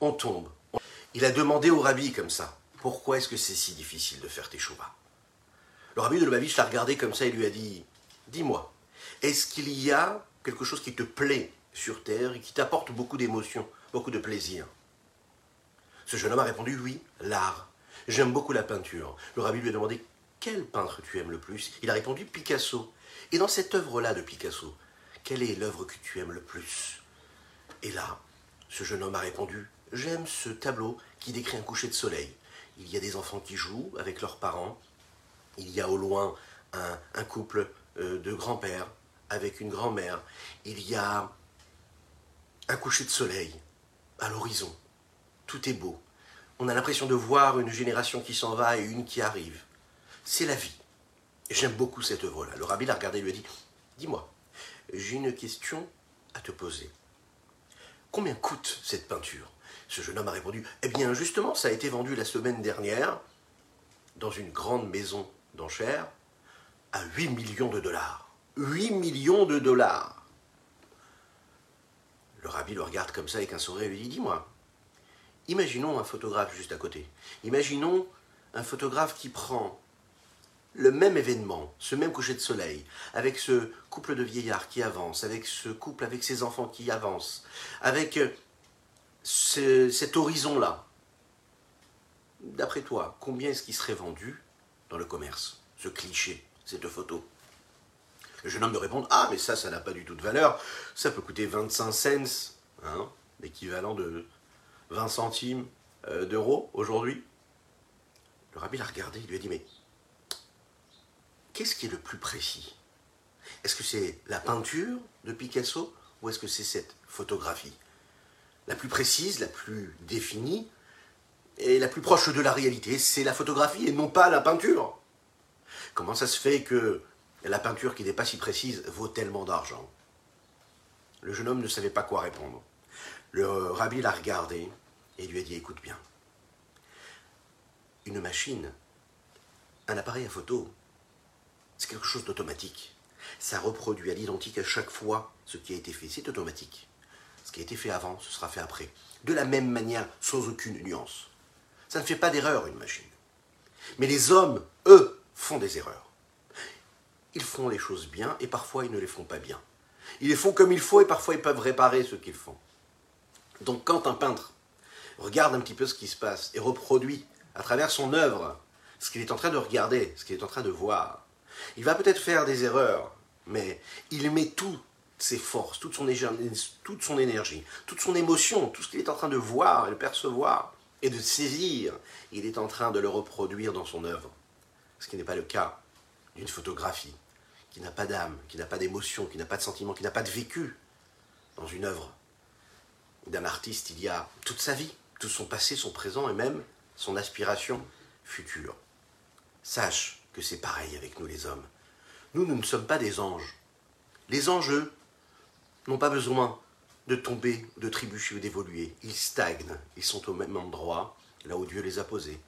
on tombe. Il a demandé au rabbi comme ça, pourquoi est-ce que c'est si difficile de faire teshuva Le rabbi de Lubavitch l'a regardé comme ça et lui a dit, dis-moi, est-ce qu'il y a quelque chose qui te plaît sur terre et qui t'apporte beaucoup d'émotions, beaucoup de plaisir? Ce jeune homme a répondu, oui, l'art. J'aime beaucoup la peinture. Le rabbi lui a demandé, quel peintre tu aimes le plus? Il a répondu, Picasso. Et dans cette œuvre-là de Picasso, quelle est l'œuvre que tu aimes le plus? Et là, ce jeune homme a répondu, j'aime ce tableau qui décrit un coucher de soleil. Il y a des enfants qui jouent avec leurs parents. Il y a au loin un, couple euh, de grands-pères avec une grand-mère. Il y a un coucher de soleil à l'horizon. Tout est beau. On a l'impression de voir une génération qui s'en va et une qui arrive. C'est la vie. J'aime beaucoup cette œuvre-là. Le rabbi l'a regardé et lui a dit Dis-moi, j'ai une question à te poser. Combien coûte cette peinture? Ce jeune homme a répondu Eh bien, justement, ça a été vendu la semaine dernière dans une grande maison d'enchères à 8 millions de dollars. 8 millions de dollars Le rabbi le regarde comme ça avec un sourire et lui dit Dis-moi, imaginons un photographe juste à côté. Imaginons un photographe qui prend le même événement, ce même coucher de soleil, avec ce couple de vieillards qui avance, avec ce couple avec ses enfants qui avance, avec cet horizon-là, d'après toi, combien est-ce qui serait vendu dans le commerce, ce cliché, cette photo? Le jeune homme me répond Ah, mais ça, ça n'a pas du tout de valeur, ça peut coûter 25 cents, hein, l'équivalent de 20 centimes euh, d'euros aujourd'hui. Le rabbi l'a regardé, il lui a dit Mais qu'est-ce qui est le plus précis? Est-ce que c'est la peinture de Picasso ou est-ce que c'est cette photographie? La plus précise, la plus définie et la plus proche de la réalité, c'est la photographie et non pas la peinture. Comment ça se fait que la peinture qui n'est pas si précise vaut tellement d'argent? Le jeune homme ne savait pas quoi répondre. Le rabbi l'a regardé et lui a dit écoute bien. Une machine, un appareil à photo, c'est quelque chose d'automatique. Ça reproduit à l'identique à chaque fois ce qui a été fait. C'est automatique. Ce qui a été fait avant, ce sera fait après. De la même manière, sans aucune nuance. Ça ne fait pas d'erreur, une machine. Mais les hommes, eux, font des erreurs. Ils font les choses bien et parfois ils ne les font pas bien. Ils les font comme il faut et parfois ils peuvent réparer ce qu'ils font. Donc quand un peintre regarde un petit peu ce qui se passe et reproduit à travers son œuvre ce qu'il est en train de regarder, ce qu'il est en train de voir, il va peut-être faire des erreurs, mais il met toutes ses forces, toute son, énergie, toute son émotion, tout ce qu'il est en train de voir et de percevoir et de saisir, il est en train de le reproduire dans son œuvre. Ce qui n'est pas le cas d'une photographie qui n'a pas d'âme, qui n'a pas d'émotion, qui n'a pas de sentiment, qui n'a pas de vécu. Dans une œuvre d'un artiste, il y a toute sa vie, tout son passé, son présent et même son aspiration future. Sache que c'est pareil avec nous les hommes. Nous, nous ne sommes pas des anges. Les anges, eux, n'ont pas besoin de tomber, de trébucher ou d'évoluer. Ils stagnent, ils sont au même endroit, là où Dieu les a posés.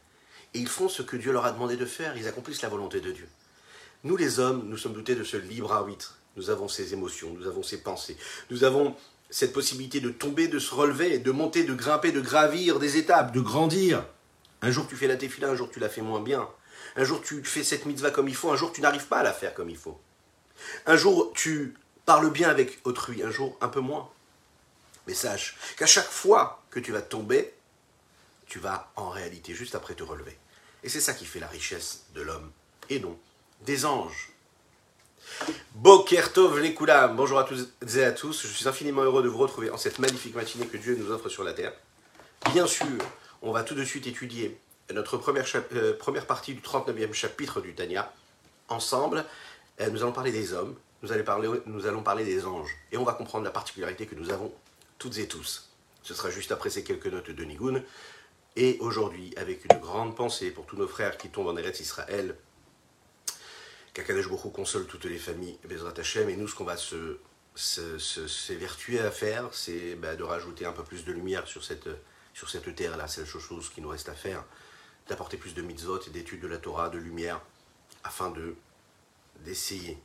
Et ils font ce que Dieu leur a demandé de faire, ils accomplissent la volonté de Dieu. Nous les hommes, nous sommes dotés de ce libre arbitre. Nous avons ces émotions, nous avons ces pensées, nous avons cette possibilité de tomber, de se relever, de monter, de grimper, de gravir des étapes, de grandir. Un jour tu fais la téfila, un jour tu la fais moins bien. Un jour tu fais cette mitzvah comme il faut, un jour tu n'arrives pas à la faire comme il faut. Un jour tu parles bien avec autrui, un jour un peu moins. Mais sache qu'à chaque fois que tu vas tomber, tu vas en réalité juste après te relever. Et c'est ça qui fait la richesse de l'homme, et non des anges. Bokertov les bonjour à tous et à tous, je suis infiniment heureux de vous retrouver en cette magnifique matinée que Dieu nous offre sur la terre. Bien sûr, on va tout de suite étudier notre première, euh, première partie du 39e chapitre du Tanya. Ensemble, euh, nous allons parler des hommes, nous allons, parler, des anges, et on va comprendre la particularité que nous avons toutes et tous. Ce sera juste après ces quelques notes de Nigun. Et aujourd'hui, avec une grande pensée pour tous nos frères qui tombent en Eretz Israël, qu'Akadosh Baruch console toutes les familles, Bezrat Hashem, et nous, ce qu'on va se, s'évertuer à faire, c'est bah, de rajouter un peu plus de lumière sur cette, sur cette terre-là. C'est la chose qui nous reste à faire d'apporter plus de mitzvot et d'études de la Torah, de lumière, afin de d'essayer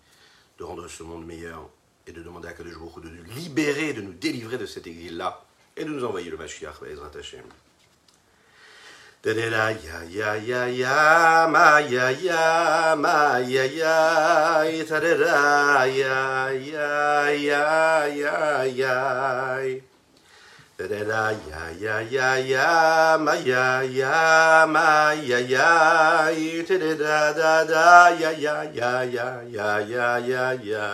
de rendre ce monde meilleur et de demander à Kadosh de nous libérer, de nous délivrer de cet exil-là et de nous envoyer le Mashiach, ya. Da-da-da, ya ya ya ya, ma ya ya, ma ya ya, ta-da-da da da, ya ya ya ya ya ya ya ya.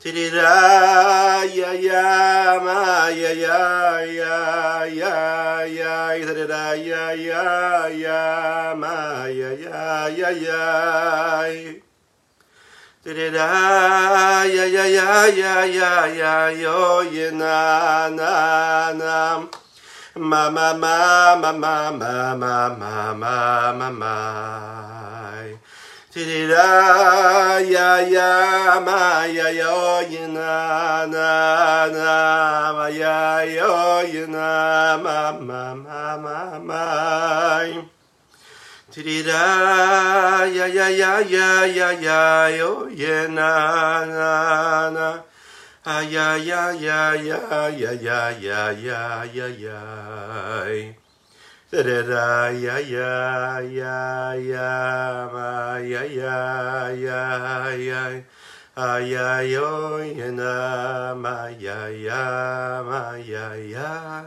Tidida ya ya ma ya ya ya ya ya tidida ya ya ya ma ya ya ya ya tidida ya ya ya ya ya ya yo ye na na na ma ma ma ma ma ma ma ma ma ma ma Tidida ya ya ma ya yo yina na na ma ya yo yina ma ma ma ma ma Tidida ya ya ya ya ya ya yo yina na na Ah ya ya ya ya ya ya ya ya ya ya da da da ya ya ya ya ma ya ya ya ya ah ya yo ya na ma ya ya ma ya ya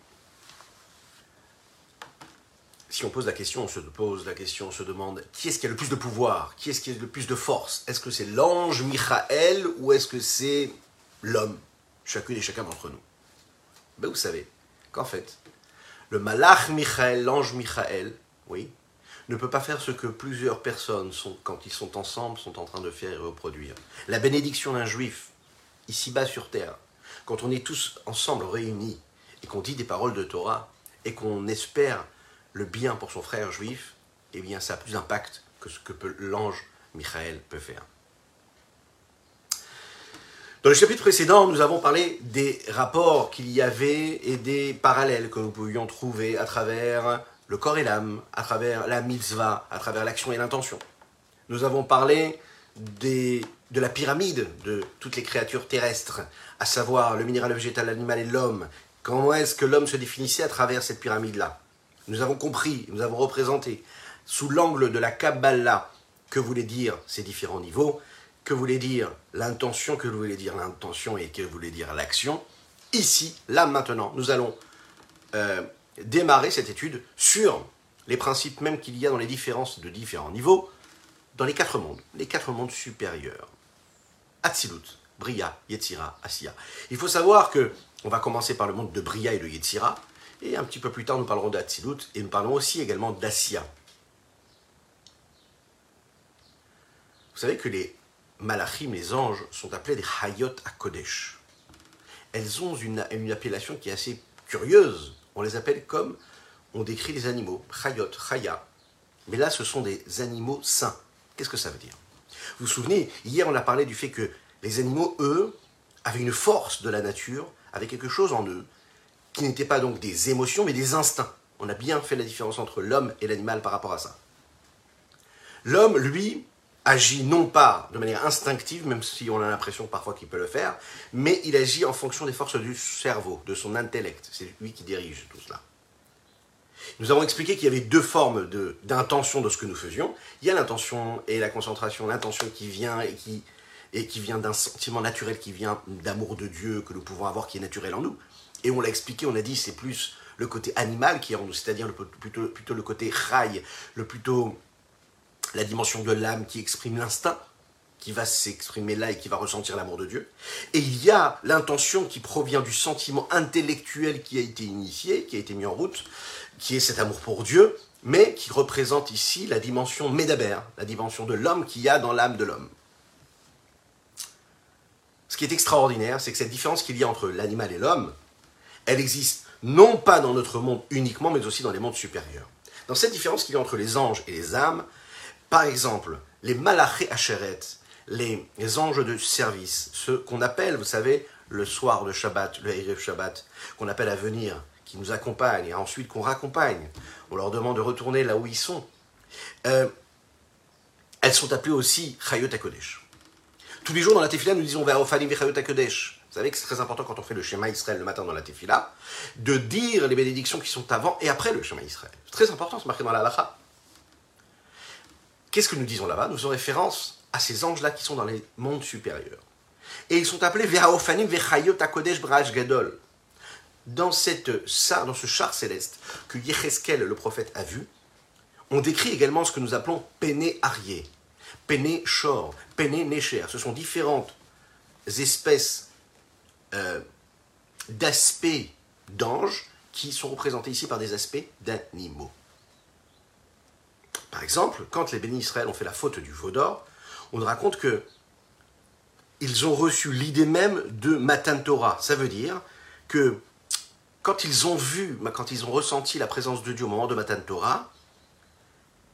on pose la question, on se pose la question, on se demande qui est-ce qui a le plus de pouvoir? Qui est-ce qui a le plus de force? Est-ce que c'est l'ange Michael ou est-ce que c'est l'homme? Chacune et chacun d'entre nous. Ben vous savez qu'en fait, le malach Michael, l'ange Michael, oui, ne peut pas faire ce que plusieurs personnes, sont, quand ils sont ensemble, sont en train de faire et reproduire. La bénédiction d'un juif, ici-bas sur terre, quand on est tous ensemble réunis, et qu'on dit des paroles de Torah et qu'on espère le bien pour son frère juif, eh bien ça a plus d'impact que ce que l'ange Michael peut faire. Dans le chapitre précédent, nous avons parlé des rapports qu'il y avait et des parallèles que nous pouvions trouver à travers le corps et l'âme, à travers la mitzvah, à travers l'action et l'intention. Nous avons parlé de la pyramide de toutes les créatures terrestres, à savoir le minéral, le végétal, l'animal et l'homme, Comment est-ce que l'homme se définissait à travers cette pyramide-là? Nous avons compris, nous avons représenté, sous l'angle de la Kabbalah, que voulaient dire ces différents niveaux, que voulait dire l'intention, que voulait dire l'intention et que voulait dire l'action. Ici, là, maintenant, nous allons euh, démarrer cette étude sur les principes même qu'il y a dans les différences de différents niveaux, dans les quatre mondes, les quatre mondes supérieurs. Atzilut, Bria, Yetzira, Asiya. Il faut savoir que on va commencer par le monde de Bria et de Yetzira, et un petit peu plus tard nous parlerons d'Atsilut, et nous parlerons aussi également d'Asiya. Vous savez que les malachim, les anges, sont appelés des Hayot à Kodesh. Elles ont une, appellation qui est assez curieuse. On les appelle comme on décrit les animaux, Hayot, Chaya. Mais là, ce sont des animaux saints. Qu'est-ce que ça veut dire? Vous vous souvenez, hier on a parlé du fait que les animaux, eux, avaient une force de la nature avec quelque chose en eux, qui n'était pas donc des émotions, mais des instincts. On a bien fait la différence entre l'homme et l'animal par rapport à ça. L'homme, lui, agit non pas de manière instinctive, même si on a l'impression parfois qu'il peut le faire, mais il agit en fonction des forces du cerveau, de son intellect. C'est lui qui dirige tout cela. Nous avons expliqué qu'il y avait deux formes d'intention de, de, ce que nous faisions. Il y a l'intention et la concentration, l'intention qui vient et qui et qui vient d'un sentiment naturel, qui vient d'amour de Dieu que nous pouvons avoir, qui est naturel en nous. Et on l'a expliqué, on a dit c'est plus le côté animal qui est en nous, c'est-à-dire plutôt, plutôt le côté rail, le plutôt la dimension de l'âme qui exprime l'instinct, qui va s'exprimer là et qui va ressentir l'amour de Dieu. Et il y a l'intention qui provient du sentiment intellectuel qui a été initié, qui a été mis en route, qui est cet amour pour Dieu, mais qui représente ici la dimension médabère, la dimension de l'homme qu'il y a dans l'âme de l'homme. Ce qui est extraordinaire, c'est que cette différence qu'il y a entre l'animal et l'homme, elle existe non pas dans notre monde uniquement, mais aussi dans les mondes supérieurs. Dans cette différence qu'il y a entre les anges et les âmes, Par exemple, les malaché acheret, les, les anges de service, ceux qu'on appelle, vous savez, le soir de Shabbat, le Erev Shabbat, qu'on appelle à venir, qui nous accompagnent et ensuite qu'on raccompagne. On leur demande de retourner là où ils sont. Euh, elles sont appelées aussi Chayot HaKodesh. Tous les jours dans la Tefila, nous disons Chayot HaKodesh. Vous savez que c'est très important quand on fait le schéma Israël le matin dans la Tefila, de dire les bénédictions qui sont avant et après le schéma Israël. C'est très important, c'est marqué dans la Halacha. Qu'est-ce que nous disons là-bas? Nous faisons référence à ces anges-là qui sont dans les mondes supérieurs. Et ils sont appelés Ve'aofanim Ve'chayot HaKodesh Braj Gadol. Dans, cette, dans ce char céleste que Yecheskel, le prophète, a vu, on décrit également ce que nous appelons Pene Arié, Pene Shor, Pene Necher. Ce sont différentes espèces euh, d'aspects d'anges qui sont représentés ici par des aspects d'animaux. Par exemple, quand les bénis Israël ont fait la faute du veau d'or, on raconte que ils ont reçu l'idée même de Matan Torah. Ça veut dire que quand ils ont vu, quand ils ont ressenti la présence de Dieu au moment de Matan Torah,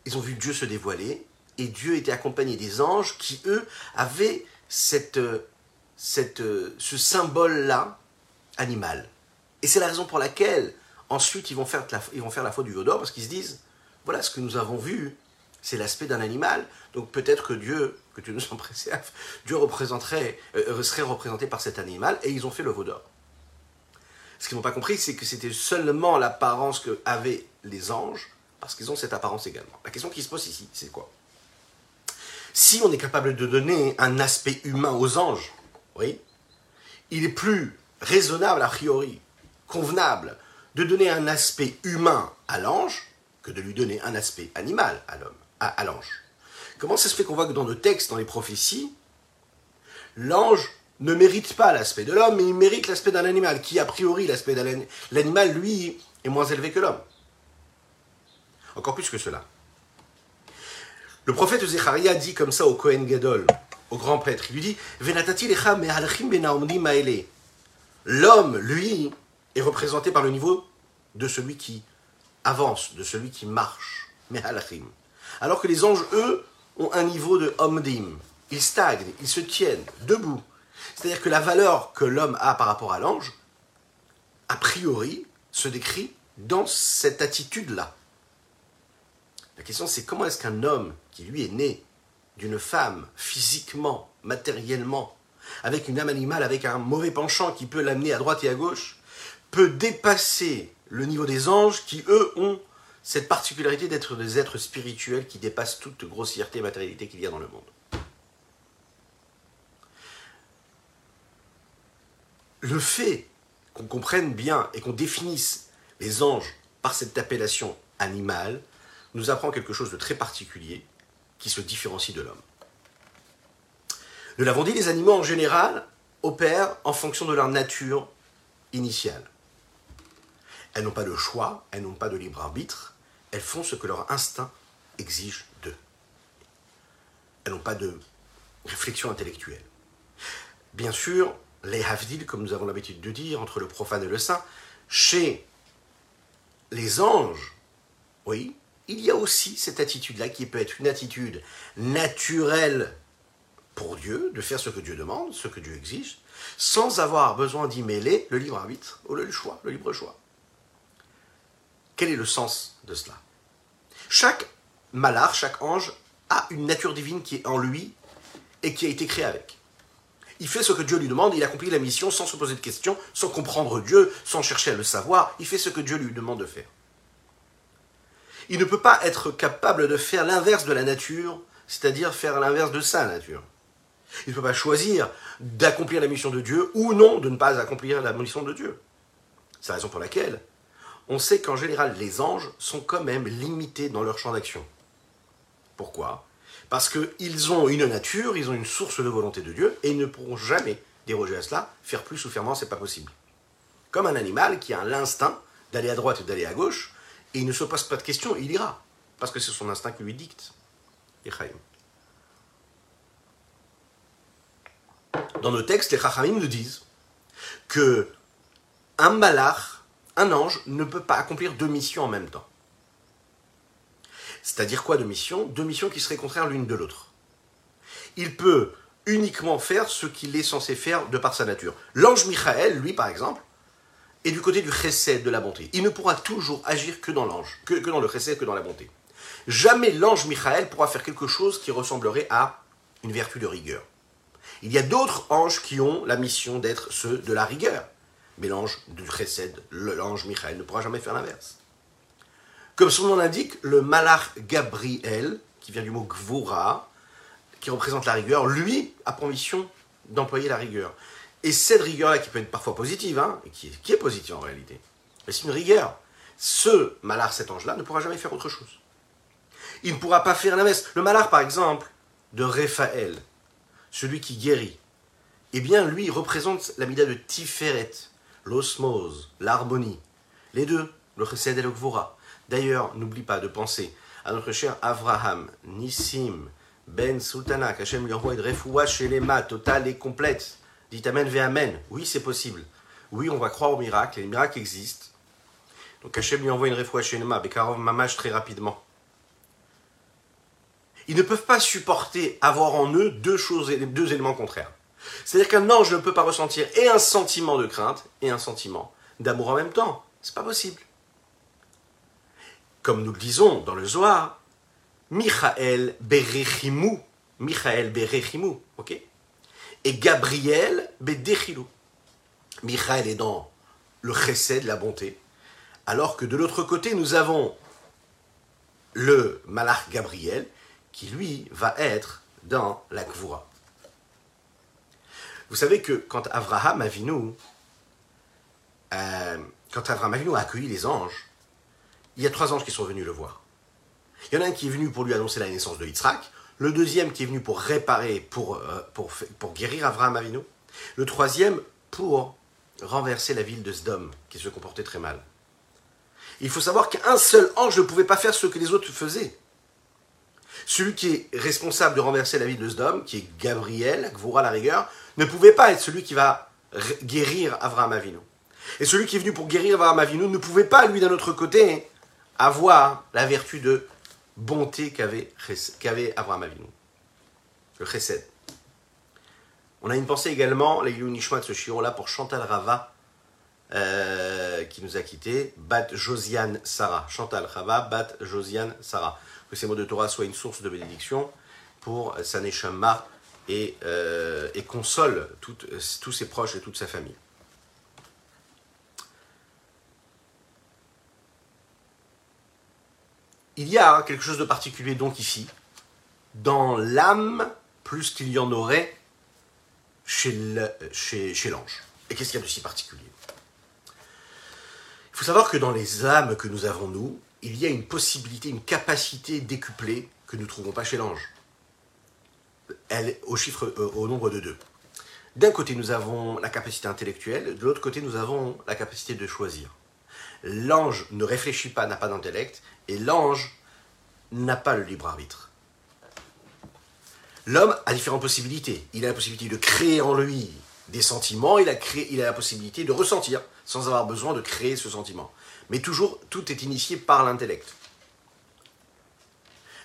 ils ont vu Dieu se dévoiler et Dieu était accompagné des anges qui, eux, avaient cette, cette, ce symbole-là animal. Et c'est la raison pour laquelle, ensuite, ils vont faire la, ils vont faire la du veau d'or parce qu'ils se disent voilà ce que nous avons vu, c'est l'aspect d'un animal. Donc peut-être que Dieu, que Dieu nous en préserve, Dieu représenterait, euh, serait représenté par cet animal et ils ont fait le veau d'or. Ce qu'ils n'ont pas compris, c'est que c'était seulement l'apparence que avaient les anges, parce qu'ils ont cette apparence également. La question qui se pose ici, c'est quoi? Si on est capable de donner un aspect humain aux anges, oui, il est plus raisonnable a priori, convenable, de donner un aspect humain à l'ange que de lui donner un aspect animal à l'homme, à, l'ange. Comment ça se fait qu'on voit que dans nos textes, dans les prophéties, l'ange ne mérite pas l'aspect de l'homme, mais il mérite l'aspect d'un animal, qui a priori, l'aspect de l'animal, lui, est moins élevé que l'homme. Encore plus que cela. Le prophète Zecharia dit comme ça au Kohen Gadol, au grand prêtre, il lui dit L'homme, lui, est représenté par le niveau de celui qui avance, de celui qui marche, Alors que les anges, eux, ont un niveau de omdim. Ils stagnent, ils se tiennent debout. C'est-à-dire que la valeur que l'homme a par rapport à l'ange, a priori, se décrit dans cette attitude-là. La question c'est comment est-ce qu'un homme qui lui est né d'une femme physiquement, matériellement, avec une âme animale, avec un mauvais penchant qui peut l'amener à droite et à gauche, peut dépasser le niveau des anges qui, eux, ont cette particularité d'être des êtres spirituels qui dépassent toute grossièreté et matérialité qu'il y a dans le monde. le fait qu'on comprenne bien et qu'on définisse les anges par cette appellation animale nous apprend quelque chose de très particulier qui se différencie de l'homme. Nous l'avons dit, les animaux en général opèrent en fonction de leur nature initiale. Elles n'ont pas de choix, elles n'ont pas de libre arbitre, elles font ce que leur instinct exige d'eux. Elles n'ont pas de réflexion intellectuelle. Bien sûr, les havdil, comme nous avons l'habitude de dire, entre le profane et le saint, chez les anges, oui, il y a aussi cette attitude-là qui peut être une attitude naturelle pour Dieu, de faire ce que Dieu demande, ce que Dieu exige, sans avoir besoin d'y mêler le libre arbitre ou le choix, le libre choix. Quel est le sens de cela? Chaque malard, chaque ange a une nature divine qui est en lui et qui a été créée avec il fait ce que Dieu lui demande, il accomplit la mission sans se poser de questions, sans comprendre Dieu, sans chercher à le savoir, il fait ce que Dieu lui demande de faire. Il ne peut pas être capable de faire l'inverse de la nature, c'est-à-dire faire l'inverse de sa nature. Il ne peut pas choisir d'accomplir la mission de Dieu ou non de ne pas accomplir la mission de Dieu. C'est la raison pour laquelle on sait qu'en général les anges sont quand même limités dans leur champ d'action. Pourquoi? Parce qu'ils ont une nature, ils ont une source de volonté de Dieu, et ils ne pourront jamais déroger à cela. Faire plus ou faire moins, c'est pas possible. Comme un animal qui a l'instinct d'aller à droite et d'aller à gauche, et il ne se pose pas de questions, il ira. Parce que c'est son instinct qui lui dicte. Dans nos textes, les Chachamim nous disent que un malach, un ange, ne peut pas accomplir deux missions en même temps. C'est-à-dire quoi de mission Deux missions qui seraient contraires l'une de l'autre. Il peut uniquement faire ce qu'il est censé faire de par sa nature. L'ange Michael, lui par exemple, est du côté du chesed, de la bonté. Il ne pourra toujours agir que dans l'ange, que, dans le chesed, que dans la bonté. Jamais l'ange Michael pourra faire quelque chose qui ressemblerait à une vertu de rigueur. Il y a d'autres anges qui ont la mission d'être ceux de la rigueur. Mais l'ange du chesed, l'ange Michael, ne pourra jamais faire l'inverse. Comme son nom l'indique, le malach Gabriel, qui vient du mot gvura, qui représente la rigueur, lui a pour mission d'employer la rigueur. Et cette rigueur-là, qui peut être parfois positive, hein, et qui est, positive en réalité, mais c'est une rigueur. Ce malach, cet ange-là, ne pourra jamais faire autre chose. Il ne pourra pas faire l'inverse. Le malach, par exemple, de Raphaël, celui qui guérit, eh bien, lui, représente la mida de Tiferet, l'osmose, l'harmonie. Les deux, le chesed et le gvura. D'ailleurs, n'oublie pas de penser à notre cher Avraham, Nissim, Ben Sultana, qu'Hachem lui envoie une refoua chez totale et complète. Dites Amen, ve Amen. Oui, c'est possible. Oui, on va croire aux miracles, les miracles existent. Donc Hachem lui envoie une refoua chez mains, Bekarov Mamash très rapidement. Ils ne peuvent pas supporter avoir en eux deux choses, deux éléments contraires. C'est-à-dire qu'un ange ne peut pas ressentir et un sentiment de crainte et un sentiment d'amour en même temps. C'est pas possible. Comme nous le disons dans le Zohar, Michael Berechimu, Michael Berechimu, ok? Et Gabriel Bedechilou. Michael est dans le chesed, la bonté, alors que de l'autre côté, nous avons le malach Gabriel, qui lui va être dans la Kvoura. Vous savez que quand Abraham Avinu, euh, quand Abraham Avinu a accueilli les anges, il y a trois anges qui sont venus le voir. Il y en a un qui est venu pour lui annoncer la naissance de Yitzhak, le deuxième qui est venu pour réparer, pour, euh, pour, guérir Abraham Avinu, le troisième pour renverser la ville de Sdom, qui se comportait très mal. Il faut savoir qu'un seul ange ne pouvait pas faire ce que les autres faisaient. Celui qui est responsable de renverser la ville de Sdom, qui est Gabriel, Gvura la rigueur, ne pouvait pas être celui qui va guérir Avraham Avinu. Et celui qui est venu pour guérir Avraham Avinu ne pouvait pas, lui, d'un autre côté, avoir la vertu de bonté qu'avait, qu'avait Avraham Avinu. Le chesed. On a une pensée également, les Nishma de ce chiron-là, pour Chantal Rava, euh, qui nous a quittés, Bat Josiane Sarah. Chantal Rava, Bat Josiane Sarah. Que ces mots de Torah soient une source de bénédiction pour sa neshama et, euh, et console tous ses proches et toute sa famille. Il y a quelque chose de particulier donc ici, dans l'âme, plus qu'il y en aurait chez l'ange. Et qu'est-ce qu'il y a de si particulier? Il faut savoir que dans les âmes que nous avons, nous, il y a une possibilité, une capacité décuplée que nous ne trouvons pas chez l'ange. Elle au chiffre, euh, au nombre de deux. D'un côté, nous avons la capacité intellectuelle, de l'autre côté, nous avons la capacité de choisir. L'ange ne réfléchit pas, n'a pas d'intellect, et l'ange n'a pas le libre arbitre. L'homme a différentes possibilités. Il a la possibilité de créer en lui des sentiments, il a, créé, il a la possibilité de ressentir sans avoir besoin de créer ce sentiment. Mais toujours, tout est initié par l'intellect.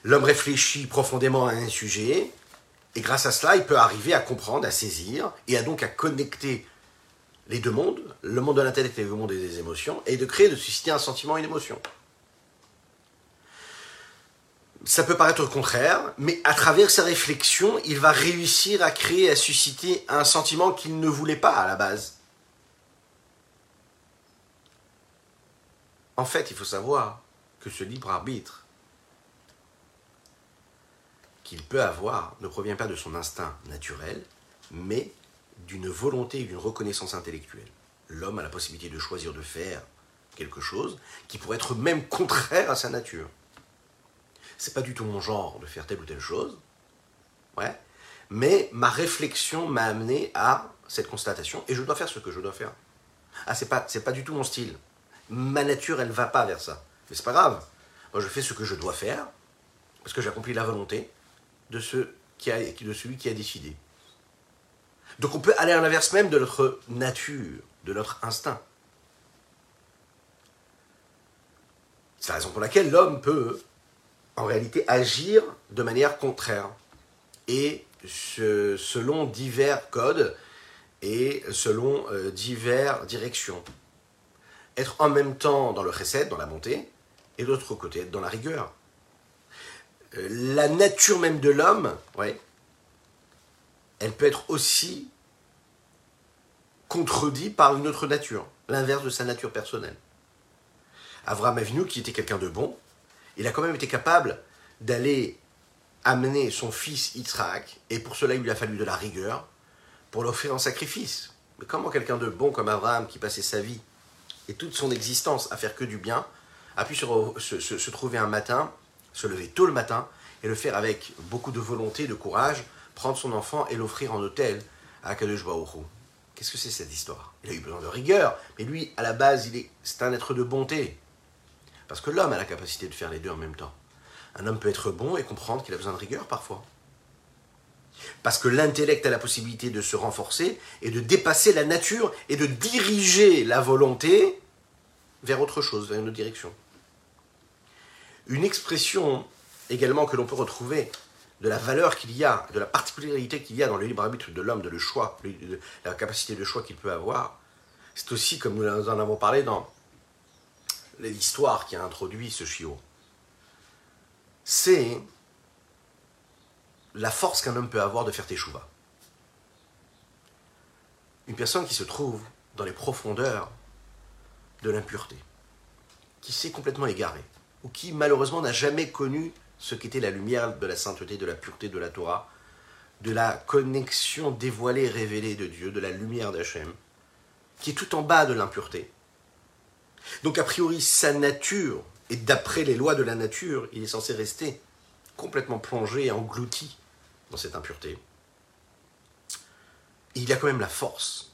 L'homme réfléchit profondément à un sujet, et grâce à cela, il peut arriver à comprendre, à saisir, et à donc à connecter les deux mondes, le monde de l'intellect et le monde des émotions, et de créer, de susciter un sentiment, une émotion. Ça peut paraître contraire, mais à travers sa réflexion, il va réussir à créer, à susciter un sentiment qu'il ne voulait pas à la base. En fait, il faut savoir que ce libre arbitre qu'il peut avoir ne provient pas de son instinct naturel, mais d'une volonté et d'une reconnaissance intellectuelle. L'homme a la possibilité de choisir de faire quelque chose qui pourrait être même contraire à sa nature. C'est pas du tout mon genre de faire telle ou telle chose, ouais, mais ma réflexion m'a amené à cette constatation et je dois faire ce que je dois faire. Ah, c'est pas, du tout mon style ma nature, elle va pas vers ça. Mais c'est pas grave. Je fais ce que je dois faire, parce que j'accomplis la volonté de, qui a, de celui qui a décidé. Donc on peut aller à l'inverse même de notre nature, de notre instinct. C'est la raison pour laquelle l'homme peut en réalité agir de manière contraire et selon divers codes et selon euh, divers directions. Être en même temps dans le chesed, dans la montée, et de l'autre côté, être dans la rigueur. Euh, la nature même de l'homme, ouais, elle peut être aussi contredite par une autre nature, l'inverse de sa nature personnelle. Avram Avinu, qui était quelqu'un de bon, il a quand même été capable d'aller amener son fils Yitzhak, et pour cela il lui a fallu de la rigueur, pour l'offrir en sacrifice. Mais comment quelqu'un de bon comme Abraham, qui passait sa vie et toute son existence à faire que du bien, a pu se, trouver un matin, se lever tôt le matin, et le faire avec beaucoup de volonté, de courage, prendre son enfant et l'offrir en hôtel à Kadosh Qu'est-ce que c'est cette histoire? Il a eu besoin de rigueur, mais lui, à la base, c'est un être de bonté. Parce que l'homme a la capacité de faire les deux en même temps. Un homme peut être bon et comprendre qu'il a besoin de rigueur parfois. Parce que l'intellect a la possibilité de se renforcer et de dépasser la nature et de diriger la volonté vers autre chose, vers une autre direction. Une expression également que l'on peut retrouver de la valeur qu'il y a, de la particularité qu'il y a dans le libre arbitre de l'homme, de le choix, la capacité de choix qu'il peut avoir, c'est aussi, comme nous en avons parlé dans l'histoire qui a introduit ce chiot, c'est la force qu'un homme peut avoir de faire teshuva. Une personne qui se trouve dans les profondeurs de l'impureté, qui s'est complètement égarée, ou qui malheureusement n'a jamais connu ce qu'était la lumière de la sainteté, de la pureté de la Torah, de la connexion dévoilée, révélée de Dieu, de la lumière d'Hachem, qui est tout en bas de l'impureté. Donc a priori, sa nature, et d'après les lois de la nature, il est censé rester complètement plongé et englouti dans cette impureté. il a quand même la force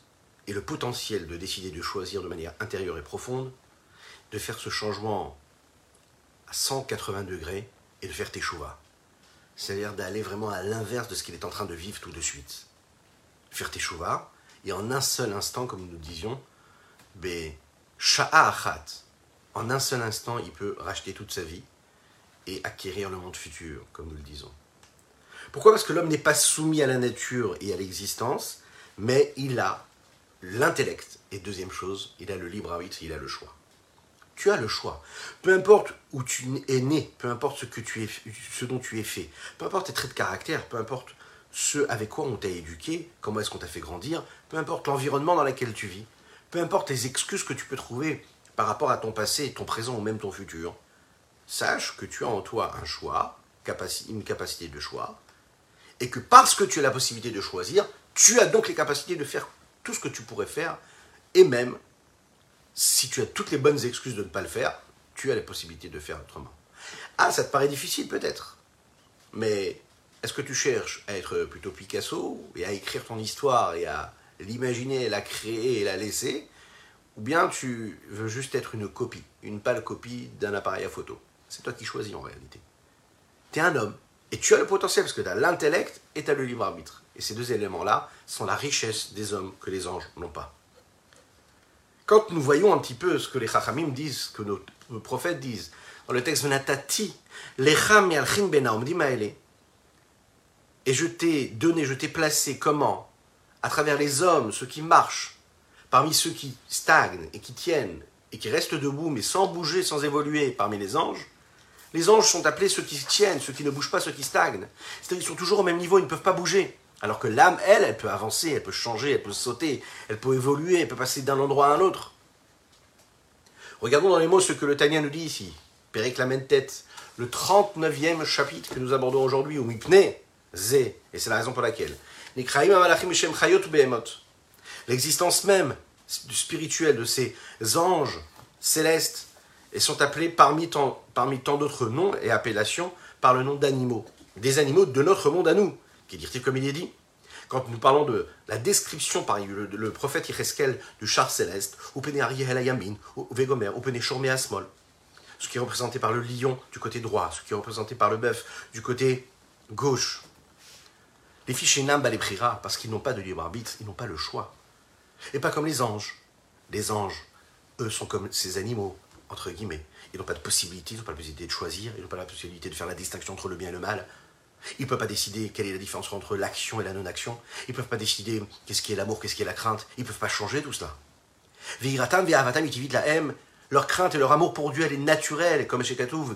et le potentiel de décider de choisir de manière intérieure et profonde, de faire ce changement à 180 degrés et de faire teshuva. C'est-à-dire d'aller vraiment à l'inverse de ce qu'il est en train de vivre tout de suite. Faire teshuva, et en un seul instant, comme nous disions, be achat, en un seul instant, il peut racheter toute sa vie et acquérir le monde futur, comme nous le disons. Pourquoi? Parce que l'homme n'est pas soumis à la nature et à l'existence, mais il a l'intellect. Et deuxième chose, il a le libre arbitre, il a le choix. Tu as le choix. Peu importe où tu es né, peu importe ce, que tu es, dont tu es fait, peu importe tes traits de caractère, peu importe ce avec quoi on t'a éduqué, comment est-ce qu'on t'a fait grandir, peu importe l'environnement dans lequel tu vis, peu importe les excuses que tu peux trouver par rapport à ton passé, ton présent ou même ton futur, sache que tu as en toi un choix, une capacité de choix, et que parce que tu as la possibilité de choisir, tu as donc les capacités de faire tout ce que tu pourrais faire, et même, si tu as toutes les bonnes excuses de ne pas le faire, tu as la possibilité de faire autrement. Ah, ça te paraît difficile peut-être, mais est-ce que tu cherches à être plutôt Picasso et à écrire ton histoire et à l'imaginer, la créer et la laisser, ou bien tu veux juste être une copie, une pâle copie d'un appareil à photo? C'est toi qui choisis en réalité. Tu es un homme, et tu as le potentiel parce que tu as l'intellect et tu as le libre arbitre. Et ces deux éléments-là sont la richesse des hommes que les anges n'ont pas. Quand nous voyons un petit peu ce que les chachamim disent, ce que nos, prophètes disent, dans le texte Venatati, Lecham ben et je t'ai donné, je t'ai placé comment? À travers les hommes, ceux qui marchent, parmi ceux qui stagnent et qui tiennent, et qui restent debout, mais sans bouger, sans évoluer, parmi les anges, les anges sont appelés ceux qui tiennent, ceux qui ne bougent pas, ceux qui stagnent. C'est-à-dire qu'ils sont toujours au même niveau, ils ne peuvent pas bouger. Alors que l'âme, elle, elle peut avancer, elle peut changer, elle peut sauter, elle peut évoluer, elle peut passer d'un endroit à un autre. Regardons dans les mots ce que le Tanya nous dit ici. tête, le 39e chapitre que nous abordons aujourd'hui, au Mipne, Zé, et c'est la raison pour laquelle. L'existence même du spirituel de ces anges célestes et sont appelés parmi tant, parmi tant d'autres noms et appellations par le nom d'animaux. Des animaux de notre monde à nous, qui dit comme il est dit. Quand nous parlons de la description par le, prophète Ireskel du char céleste, ou Yamin, ou Vegomer, ou Asmol, ce qui est représenté par le lion du côté droit, ce qui est représenté par le bœuf du côté gauche. Les fichiers Nam les priera parce qu'ils n'ont pas de libre arbitre, ils n'ont pas le choix. Et pas comme les anges. Les anges, eux, sont comme ces animaux entre guillemets. Ils n'ont pas de possibilité, ils n'ont pas la possibilité de choisir, ils n'ont pas la possibilité de faire la distinction entre le bien et le mal. Ils ne peuvent pas décider quelle est la différence entre l'action et la non-action. Ils ne peuvent pas décider qu'est-ce qui est l'amour, qu'est-ce qui est la crainte. Ils ne peuvent pas changer tout cela. Veiratam, Ve'avatam, ils la haine. Leur crainte et leur amour pour Dieu, elle est naturelle, comme chez Katouv,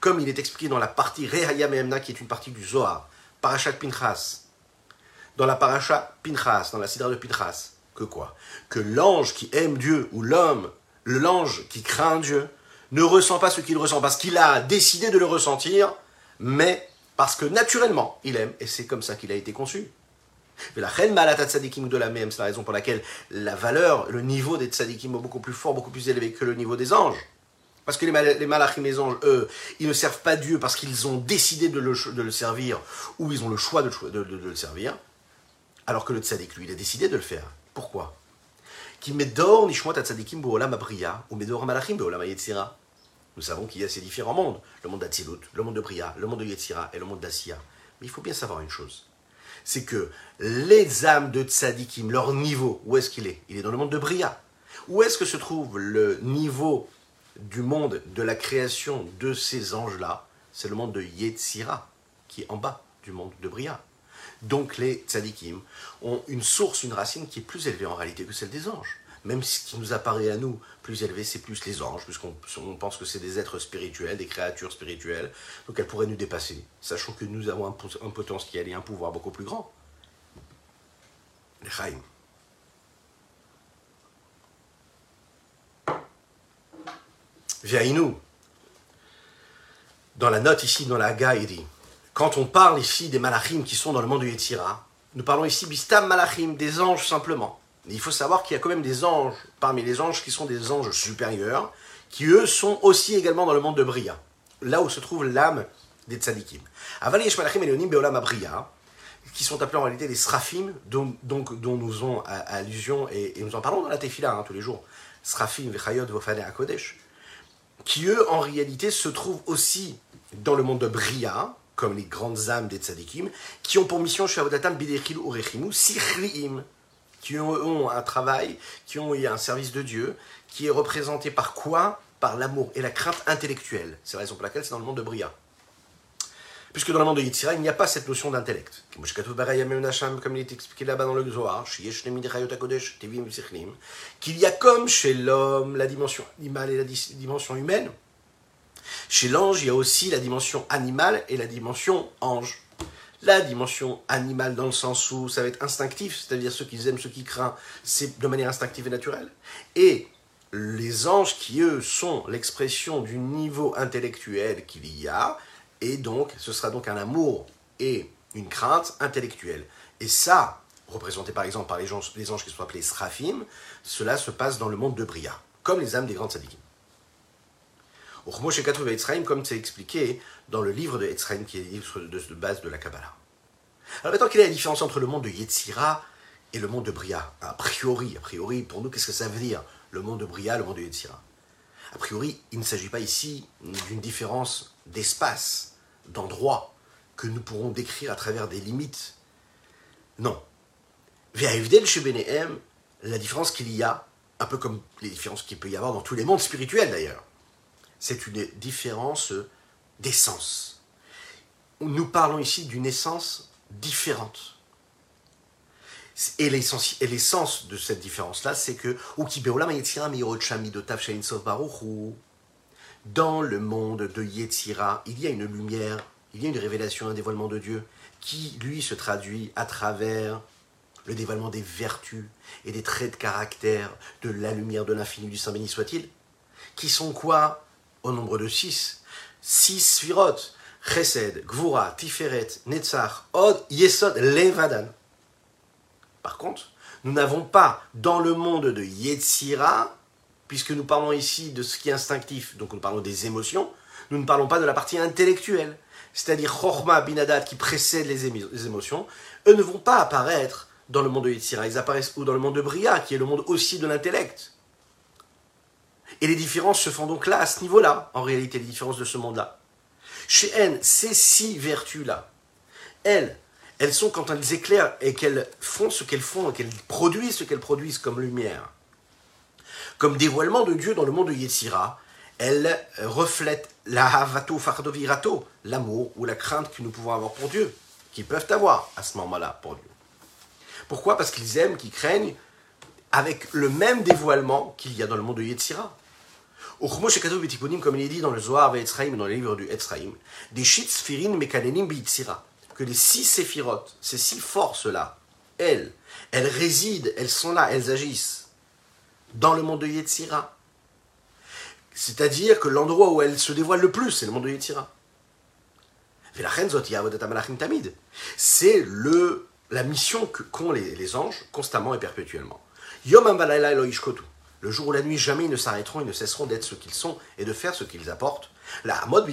comme il est expliqué dans la partie Rehayam qui est une partie du Zohar, Parashat Pinchas. Dans la Parashat Pinchas, dans la Sidra de Pinchas, que quoi? Que l'ange qui aime Dieu, ou l'homme, l'ange qui craint Dieu, ne ressent pas ce qu'il ressent, parce qu'il a décidé de le ressentir, mais parce que naturellement, il aime, et c'est comme ça qu'il a été conçu. Mais la reine Malatat Tzadikim de la même, c'est la raison pour laquelle la valeur, le niveau des Tzadikim est beaucoup plus fort, beaucoup plus élevé que le niveau des anges. Parce que les, les malachim, les anges, eux, ils ne servent pas Dieu parce qu'ils ont décidé de le, servir ou ils ont le choix de, le servir. Alors que le tzaddik, lui, il a décidé de le faire. Pourquoi? Qui medor nishmot tzadikim ou medor malachim. Nous savons qu'il y a ces différents mondes, le monde d'Atsilut, le monde de Bria, le monde de Yetzira et le monde d'Asiya. Mais il faut bien savoir une chose, c'est que les âmes de tzadikim, leur niveau, où est-ce qu'il est? Il est dans le monde de Bria. Où est-ce que se trouve le niveau du monde de la création de ces anges-là? C'est le monde de Yetzira, qui est en bas du monde de Bria. Donc les tzadikim ont une source, une racine qui est plus élevée en réalité que celle des anges. Même ce qui nous apparaît à nous plus élevé, c'est plus les anges, puisqu'on pense que c'est des êtres spirituels, des créatures spirituelles. Donc elles pourraient nous dépasser, sachant que nous avons un, potentiel et un pouvoir beaucoup plus grand. Les Chaim. nous dans la note ici, dans la Haga, quand on parle ici des malachim qui sont dans le monde du Yetzira, nous parlons ici bistam malachim, des anges simplement il faut savoir qu'il y a quand même des anges, parmi les anges qui sont des anges supérieurs, qui eux sont aussi également dans le monde de Bria, là où se trouve l'âme des tzadikim. Avaliyesh Malachim et Beolam Bria, qui sont appelés en réalité les Srafim, dont, donc, dont nous avons allusion, et, nous en parlons dans la Tefila hein, tous les jours, Srafim, Vechayot, Vofane, Akodesh, qui eux en réalité se trouvent aussi dans le monde de Bria, comme les grandes âmes des tzadikim, qui ont pour mission, Shavodatam, Bidechil, Urechimu, Sichriim, qui ont un travail, qui ont un service de Dieu, qui est représenté par quoi? Par l'amour et la crainte intellectuelle. C'est la raison pour laquelle c'est dans le monde de Bria. Puisque dans le monde de Yitzhira, il n'y a pas cette notion d'intellect. Comme il est expliqué là-bas dans le Zohar, qu'il y a comme chez l'homme la dimension animale et la dimension humaine, chez l'ange, il y a aussi la dimension animale et la dimension ange la dimension animale dans le sens où ça va être instinctif, c'est-à-dire ceux qui aiment, ceux qui craignent, c'est de manière instinctive et naturelle. Et les anges qui, eux, sont l'expression du niveau intellectuel qu'il y a, et donc ce sera donc un amour et une crainte intellectuelle. Et ça, représenté par exemple par les, anges, les anges qui sont appelés Srafim, cela se passe dans le monde de Bria, comme les âmes des grandes sadikim. Comme c'est expliqué dans le livre de Etzraim, qui est le livre de, base de la Kabbalah. Alors maintenant, quelle est la différence entre le monde de Yetzira et le monde de Bria? A priori, a priori, pour nous, qu'est-ce que ça veut dire Le monde de Bria, le monde de Yetzira A priori, il ne s'agit pas ici d'une différence d'espace, d'endroit, que nous pourrons décrire à travers des limites. Non. chez la différence qu'il y a, un peu comme les différences qu'il peut y avoir dans tous les mondes spirituels d'ailleurs, c'est une différence d'essence. Nous parlons ici d'une essence différente. Et l'essence de cette différence-là, c'est que dans le monde de Yetzira, il y a une lumière, il y a une révélation, un dévoilement de Dieu qui, lui, se traduit à travers le dévoilement des vertus et des traits de caractère de la lumière de l'infini du Saint béni soit-il, qui sont quoi? Au nombre de six. Six sphirot. Chesed, Gvura, Tiferet, Netzach, Od, Yesod, Levadan. Par contre, nous n'avons pas dans le monde de Yetzira, puisque nous parlons ici de ce qui est instinctif, donc nous parlons des émotions, nous ne parlons pas de la partie intellectuelle, c'est-à-dire Chorma, Binadat qui précède les, émotions, eux ne vont pas apparaître dans le monde de Yetzira, ils apparaissent ou dans le monde de Bria, qui est le monde aussi de l'intellect. Et les différences se font donc là, à ce niveau-là, en réalité, les différences de ce monde-là. Chez N, ces six vertus-là, elles, elles sont quand elles éclairent et qu'elles font ce qu'elles font, et qu'elles produisent ce qu'elles produisent comme lumière. comme dévoilement de Dieu dans le monde de Yetzira, elle reflète la havato fardovirato, l'amour ou la crainte que nous pouvons avoir pour Dieu, qu'ils peuvent avoir à ce moment-là pour Dieu. Pourquoi? Parce qu'ils aiment, qu'ils craignent, avec le même dévoilement qu'il y a dans le monde de Yetzira. Comme il est dit dans le Zohar et dans les livres du Etzraim, des shitz firin mekanenim que les six séphirotes, ces six forces-là, elles, elles résident, elles sont là, elles agissent dans le monde de Yetzira. C'est-à-dire que l'endroit où elles se dévoilent le plus, c'est le monde de Yetzira. C'est le, la mission qu'ont les, les anges constamment et perpétuellement. Le jour ou la nuit, jamais ils ne s'arrêteront, ils ne cesseront d'être ce qu'ils sont et de faire ce qu'ils apportent. La mode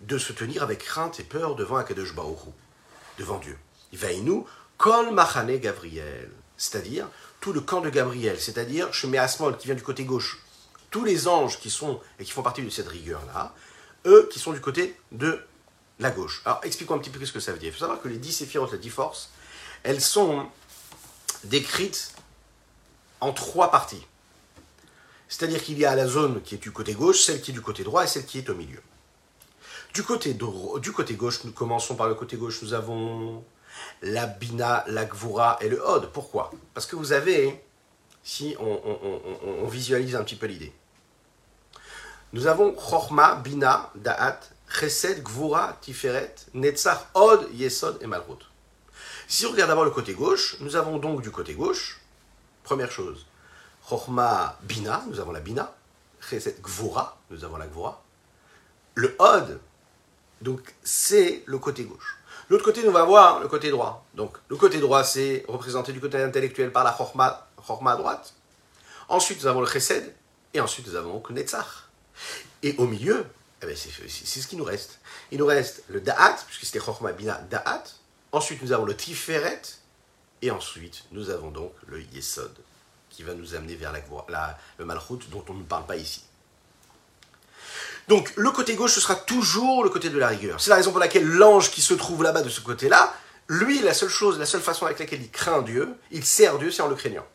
de se tenir avec crainte et peur devant Akadosh Baoru, devant Dieu. nous Kol Machane Gabriel, c'est-à-dire tout le camp de Gabriel, c'est-à-dire Shemé Asmol qui vient du côté gauche, tous les anges qui sont et qui font partie de cette rigueur-là, eux qui sont du côté de la gauche. Alors expliquons un petit peu ce que ça veut dire. Il faut savoir que les dix séphirotes, les dix forces, elles sont décrites en trois parties. C'est-à-dire qu'il y a la zone qui est du côté gauche, celle qui est du côté droit et celle qui est au milieu. Du côté, du côté gauche, nous commençons par le côté gauche, nous avons la Bina, la Gvura et le Hod. Pourquoi? Parce que vous avez, si on, visualise un petit peu l'idée, nous avons Chorma, Bina, Da'at, Chesed, Gvura, Tiferet, Netzach, Hod, Yesod et Malchut. Si on regarde d'abord le côté gauche, nous avons donc du côté gauche Première chose, Chochma Bina, nous avons la Bina. Chesed Gvura, nous avons la Gvura. Le Od, donc c'est le côté gauche. L'autre côté, nous va voir le côté droit. Donc le côté droit, c'est représenté du côté intellectuel par la Chochma, Chochma à droite. Ensuite, nous avons le Chesed. Et ensuite, nous avons le Netzach. Et au milieu, eh ben, c'est ce qui nous reste. Il nous reste le Da'at, puisque c'était Chochma Bina Da'at. Ensuite, nous avons le Tiferet. Et ensuite, nous avons donc le Yesod, qui va nous amener vers la, le Malchut, dont on ne parle pas ici. Donc, le côté gauche, ce sera toujours le côté de la rigueur. C'est la raison pour laquelle l'ange qui se trouve là-bas de ce côté-là, lui, la seule chose, la seule façon avec laquelle il craint Dieu, il sert Dieu, c'est en le craignant.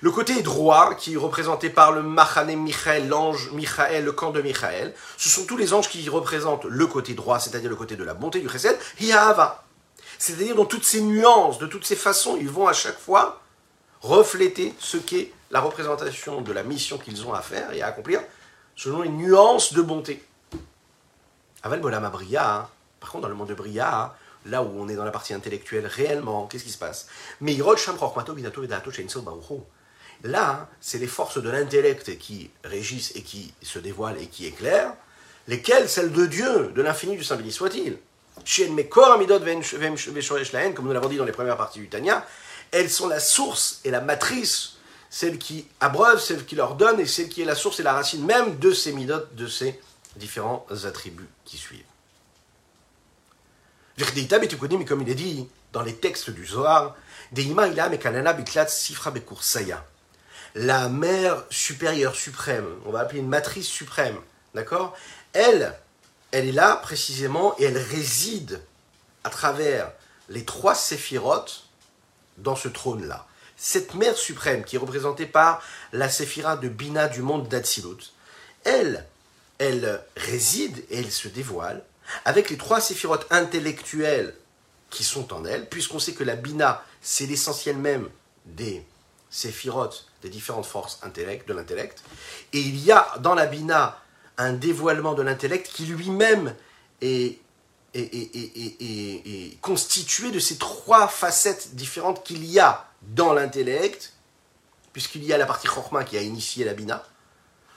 Le côté droit, qui est représenté par le Machane Michael, l'ange Michael, le camp de Michael, ce sont tous les anges qui représentent le côté droit, c'est-à-dire le côté de la bonté du Chesed, Hiava. C'est-à-dire dans toutes ces nuances, de toutes ces façons, ils vont à chaque fois refléter ce qu'est la représentation de la mission qu'ils ont à faire et à accomplir selon les nuances de bonté. Aval Bolam Bria, hein. par contre dans le monde de Bria, hein, là où on est dans la partie intellectuelle réellement, qu'est-ce qui se passe? Là, hein, c'est les forces de l'intellect qui régissent et qui se dévoilent et qui éclairent, lesquelles celles de Dieu, de l'infini du Saint béni soit-il comme nous l'avons dit dans les premières parties du Tanya, elles sont la source et la matrice, celle qui abreuve, celle qui leur donne, et celle qui est la source et la racine même de ces midot, de ces différents attributs qui suivent. comme il est dit dans les textes du Zohar, la mère supérieure, suprême, on va appeler une matrice suprême, d'accord? Elle, elle est là précisément et elle réside à travers les trois séphirotes dans ce trône-là. Cette mère suprême qui est représentée par la séphira de Bina du monde d'Atsilut, elle, elle réside et elle se dévoile avec les trois séphirotes intellectuelles qui sont en elle, puisqu'on sait que la Bina, c'est l'essentiel même des séphirotes, des différentes forces de l'intellect. Et il y a dans la Bina un dévoilement de l'intellect qui lui-même est, constitué de ces trois facettes différentes qu'il y a dans l'intellect, puisqu'il y a la partie Chorma qui a initié la Bina,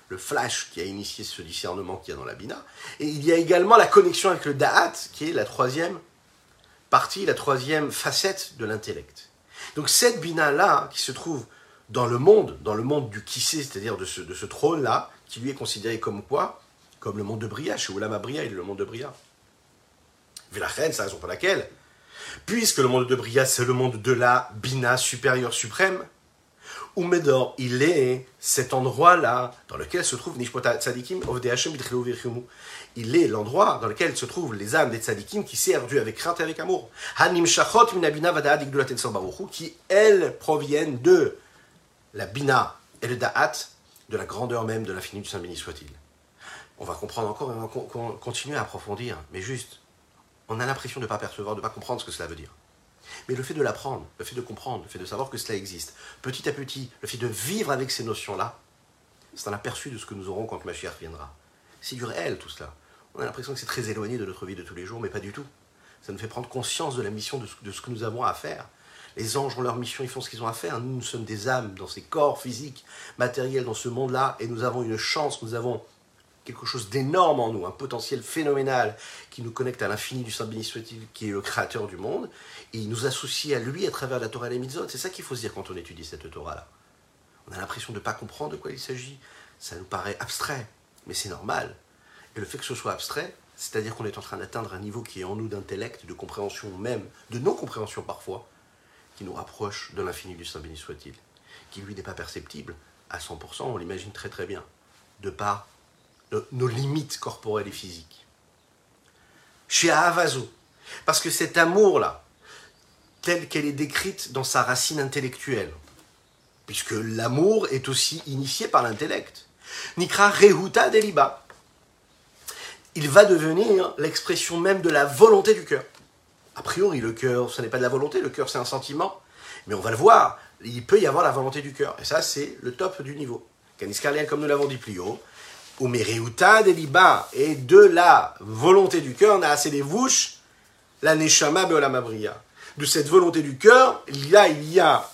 le flash qui a initié ce discernement qu'il y a dans la Bina, et il y a également la connexion avec le Da'at, qui est la troisième partie, la troisième facette de l'intellect. Donc cette Bina-là, qui se trouve dans le monde, dans le monde du qui c'est-à-dire de ce, de ce trône-là, qui lui est considéré comme quoi Comme le monde de Bria, chez Oulama Bria, il est le monde de Bria. reine, c'est la raison pour laquelle, puisque le monde de Bria, c'est le monde de la Bina supérieure suprême, Umedor, il est cet endroit-là dans lequel se trouve Nishpota Tzadikim Il est l'endroit dans lequel se trouvent les âmes des Tzadikim qui servent avec crainte et avec amour. Shachot qui elles proviennent de la Bina et le da'at de la grandeur même de l'infini du Saint béni soit-il. On va comprendre encore et on va continuer à approfondir, mais juste, on a l'impression de ne pas percevoir, de ne pas comprendre ce que cela veut dire. Mais le fait de l'apprendre, le fait de comprendre, le fait de savoir que cela existe, petit à petit, le fait de vivre avec ces notions-là, c'est un aperçu de ce que nous aurons quand Mashiach viendra. C'est du réel tout cela. On a l'impression que c'est très éloigné de notre vie de tous les jours, mais pas du tout. Ça nous fait prendre conscience de la mission, de ce, que nous avons à faire. Les anges ont leur mission, ils font ce qu'ils ont à faire. Nous, nous sommes des âmes dans ces corps physiques, matériels, dans ce monde-là, et nous avons une chance, nous avons quelque chose d'énorme en nous, un potentiel phénoménal qui nous connecte à l'infini du Saint béni soit-il, qui est le créateur du monde, et il nous associe à lui à travers la Torah et les. C'est ça qu'il faut se dire quand on étudie cette Torah-là. On a l'impression de ne pas comprendre de quoi il s'agit. Ça nous paraît abstrait, mais c'est normal. Et le fait que ce soit abstrait, c'est-à-dire qu'on est en train d'atteindre un niveau qui est en nous d'intellect, de compréhension même, de non-compréhension parfois, qui nous rapproche de l'infini du Saint béni soit-il, qui lui n'est pas perceptible à 100%, on l'imagine très très bien, de par nos limites corporelles et physiques. Chez Ahavazo, parce que cet amour-là, telle qu'elle est décrite dans sa racine intellectuelle, puisque l'amour est aussi initié par l'intellect, Nikra Rehuta Deliba, il va devenir l'expression même de la volonté du cœur. A priori, le cœur, ce n'est pas de la volonté, le cœur c'est un sentiment, mais on va le voir, il peut y avoir la volonté du cœur, et ça c'est le top du niveau. Canis comme nous l'avons dit plus haut, ou Deliba, et de la volonté du cœur, on a assez des vouches, la Neshama. De cette volonté du cœur, là il y a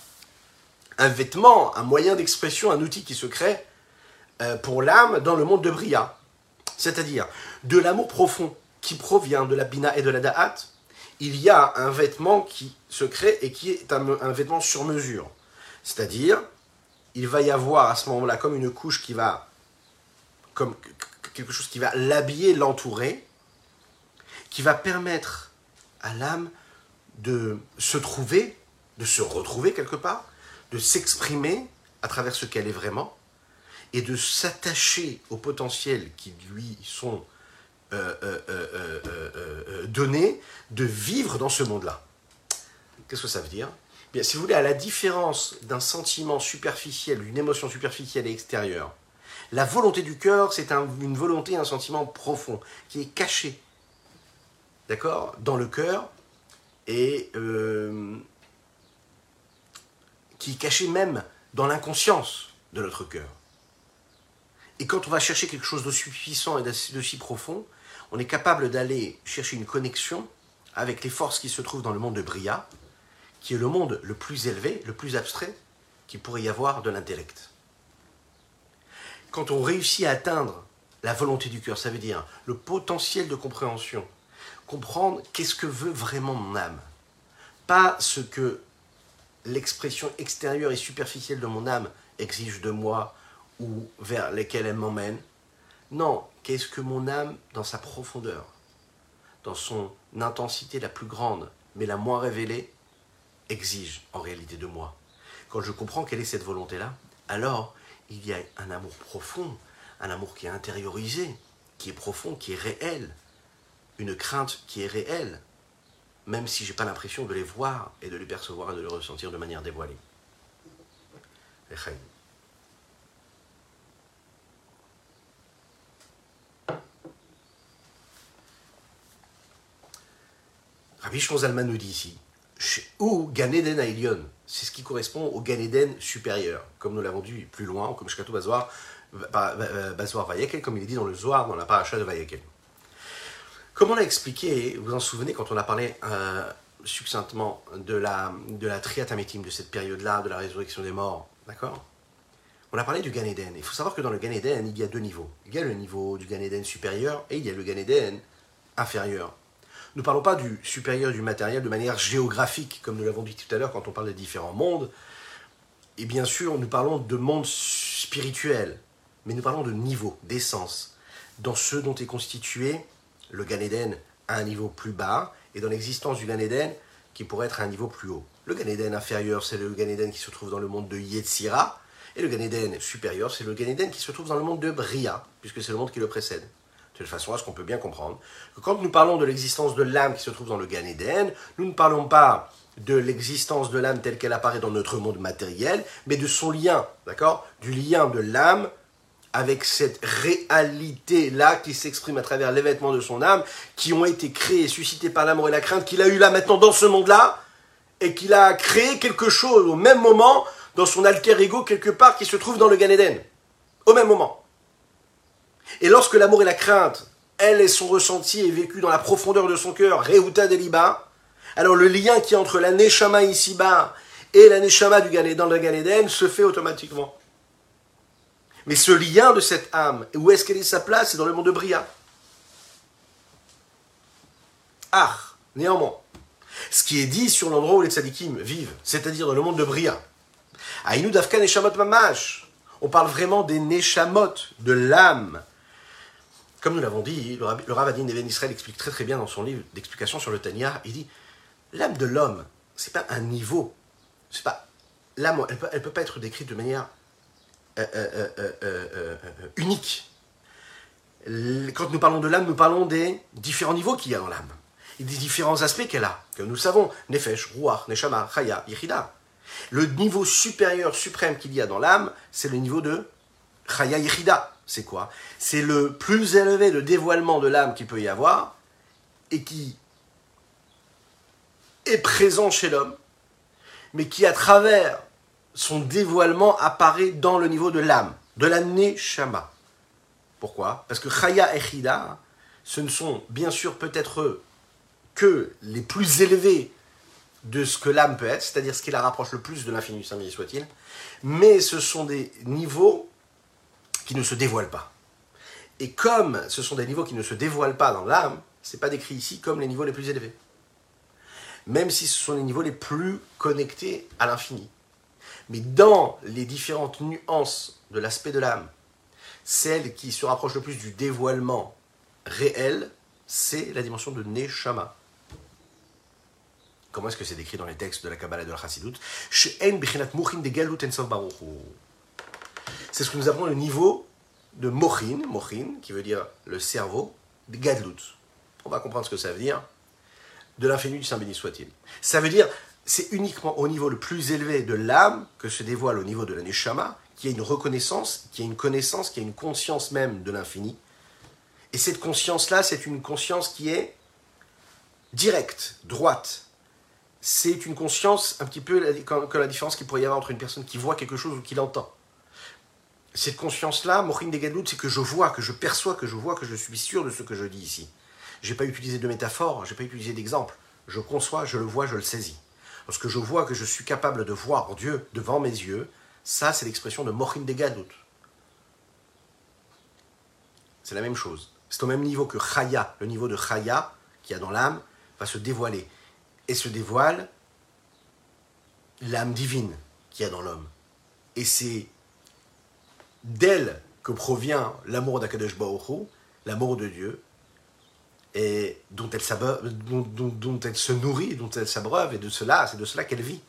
un vêtement, un moyen d'expression, un outil qui se crée euh, pour l'âme dans le monde de Bria. C'est-à-dire, de l'amour profond qui provient de la Bina et de la Da'at, il y a un vêtement qui se crée et qui est un, vêtement sur mesure. C'est-à-dire, il va y avoir à ce moment-là comme une couche qui va comme quelque chose qui va l'habiller, l'entourer, qui va permettre à l'âme de se trouver, de se retrouver quelque part, de s'exprimer à travers ce qu'elle est vraiment, et de s'attacher aux potentiels qui lui sont euh, euh, euh, donnés, de vivre dans ce monde-là. Qu'est-ce que ça veut dire? Bien, si vous voulez, à la différence d'un sentiment superficiel, d'une émotion superficielle et extérieure, la volonté du cœur, c'est une volonté, un sentiment profond, qui est caché, d'accord, dans le cœur, et qui est caché même dans l'inconscience de notre cœur. Et quand on va chercher quelque chose d'aussi puissant et d'aussi profond, on est capable d'aller chercher une connexion avec les forces qui se trouvent dans le monde de Bria, qui est le monde le plus élevé, le plus abstrait qu'il pourrait y avoir de l'intellect quand on réussit à atteindre la volonté du cœur, ça veut dire le potentiel de compréhension, comprendre qu'est-ce que veut vraiment mon âme, pas ce que l'expression extérieure et superficielle de mon âme exige de moi ou vers lesquelles elle m'emmène. Non, qu'est-ce que mon âme, dans sa profondeur, dans son intensité la plus grande, mais la moins révélée, exige en réalité de moi? Quand je comprends quelle est cette volonté-là, alors il y a un amour profond, un amour qui est intériorisé, qui est profond, qui est réel, une crainte qui est réelle, même si je n'ai pas l'impression de les voir et de les percevoir et de les ressentir de manière dévoilée. Rabbi Shonzalman nous dit ici, ou Ganeden Ailion, c'est ce qui correspond au Gan supérieur, comme nous l'avons dit plus loin, comme Shkatou Bazwar, Bazwar Vayekel, comme il est dit dans le Zohar, dans la paracha de Vayekel. Comme on l'a expliqué, vous vous en souvenez quand on a parlé euh, succinctement de la, de la de cette période-là, de la résurrection des morts, d'accord? On a parlé du Gan Il faut savoir que dans le Gan il y a deux niveaux. Il y a le niveau du Gan supérieur et il y a le Gan inférieur. Nous ne parlons pas du supérieur du matériel de manière géographique, comme nous l'avons dit tout à l'heure quand on parle des différents mondes. Et bien sûr, nous parlons de monde spirituel, mais nous parlons de niveau, d'essence, dans ce dont est constitué le Gan Eden à un niveau plus bas, et dans l'existence du Gan Eden qui pourrait être à un niveau plus haut. Le Gan Eden inférieur, c'est le Gan Eden qui se trouve dans le monde de Yetzira, et le Gan Eden supérieur, c'est le Gan Eden qui se trouve dans le monde de Bria, puisque c'est le monde qui le précède de façon à ce qu'on peut bien comprendre que quand nous parlons de l'existence de l'âme qui se trouve dans le Gan Eden, nous ne parlons pas de l'existence de l'âme telle qu'elle apparaît dans notre monde matériel, mais de son lien, d'accord? Du lien de l'âme avec cette réalité-là qui s'exprime à travers les vêtements de son âme, qui ont été créés, suscités par l'amour et la crainte qu'il a eu là maintenant dans ce monde-là, et qu'il a créé quelque chose au même moment dans son alter ego quelque part qui se trouve dans le Gan Eden. Au même moment. Et lorsque l'amour et la crainte, elles, elles sont ressenties et vécues dans la profondeur de son cœur, Reuta Deliba, alors le lien qui est entre la Neshama ici-bas et la Neshama du Gan Eden se fait automatiquement. Mais ce lien de cette âme, où est-ce qu'elle est sa place? C'est dans le monde de Bria. Ah, néanmoins, ce qui est dit sur l'endroit où les tzadikim vivent, c'est-à-dire dans le monde de Bria, Aïnou Dafka Neshamot Mamash, on parle vraiment des Neshamot, de l'âme. Comme nous l'avons dit, le, Rav Adin Even Israël explique très très bien dans son livre d'explication sur le Tanya, il dit l'âme de l'homme, c'est pas un niveau, c'est pas l'âme, elle peut, elle peut pas être décrite de manière euh, euh, euh, unique. Quand nous parlons de l'âme, nous parlons des différents niveaux qu'il y a dans l'âme. Et des différents aspects qu'elle a, que nous savons. Nefesh, Ruach, Neshama, Chaya, Yichida. Le niveau supérieur, suprême qu'il y a dans l'âme, c'est le niveau de Chaya Yichida. C'est quoi? C'est le plus élevé de dévoilement de l'âme qu'il peut y avoir et qui est présent chez l'homme, mais qui, à travers son dévoilement apparaît dans le niveau de l'âme, de la Neshama. Pourquoi? Parce que Chaya et Chida, ce ne sont bien sûr peut-être que les plus élevés de ce que l'âme peut être, c'est-à-dire ce qui la rapproche le plus de l'infini, saint soit-il, mais ce sont des niveaux qui ne se dévoilent pas. Et comme ce sont des niveaux qui ne se dévoilent pas dans l'âme, ce n'est pas décrit ici comme les niveaux les plus élevés. Même si ce sont les niveaux les plus connectés à l'infini. Mais dans les différentes nuances de l'aspect de l'âme, celle qui se rapproche le plus du dévoilement réel, c'est la dimension de Neshama. Comment est-ce que c'est décrit dans les textes de la Kabbalah et de la Chassidut C'est ce que nous appelons le niveau de Mochin, Mochin, qui veut dire le cerveau, de Gadlut. On va comprendre ce que ça veut dire, de l'infini du Saint béni soit-il. Ça veut dire c'est uniquement au niveau le plus élevé de l'âme que se dévoile au niveau de la Neshama, qu'il y a une reconnaissance, qu'il y a une connaissance, qu'il y a une conscience même de l'infini. Et cette conscience-là, c'est une conscience qui est directe, droite. C'est une conscience un petit peu comme la différence qu'il pourrait y avoir entre une personne qui voit quelque chose ou qui l'entend. Cette conscience-là, Morin Degadout, c'est que je vois, que je perçois, que je vois, que je suis sûr de ce que je dis ici. Je n'ai pas utilisé de métaphore, je n'ai pas utilisé d'exemple. Je conçois, je le vois, je le saisis. Lorsque je vois que je suis capable de voir Dieu devant mes yeux, ça c'est l'expression de Mochin de. C'est la même chose. C'est au même niveau que Chaya, le niveau de Chaya qui a dans l'âme, va se dévoiler. Et se dévoile l'âme divine qui a dans l'homme. Et c'est d'elle que provient l'amour d'Akadosh Baruch l'amour de Dieu, et dont elle, dont, elle se nourrit, dont elle s'abreuve, et de cela, c'est de cela qu'elle vit.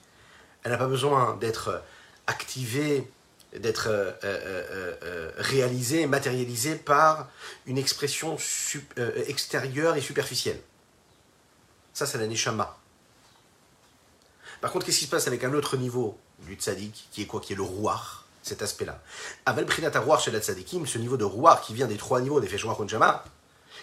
Elle n'a pas besoin d'être activée, d'être euh, euh, euh, réalisée, matérialisée par une expression extérieure et superficielle. Ça, c'est la neshama. Par contre, qu'est-ce qui se passe avec un autre niveau du tzaddik, qui est quoi? Qui est le rouar, cet aspect-là. Aval prinat rouar chez la ce niveau de rouar qui vient des trois niveaux des feshouar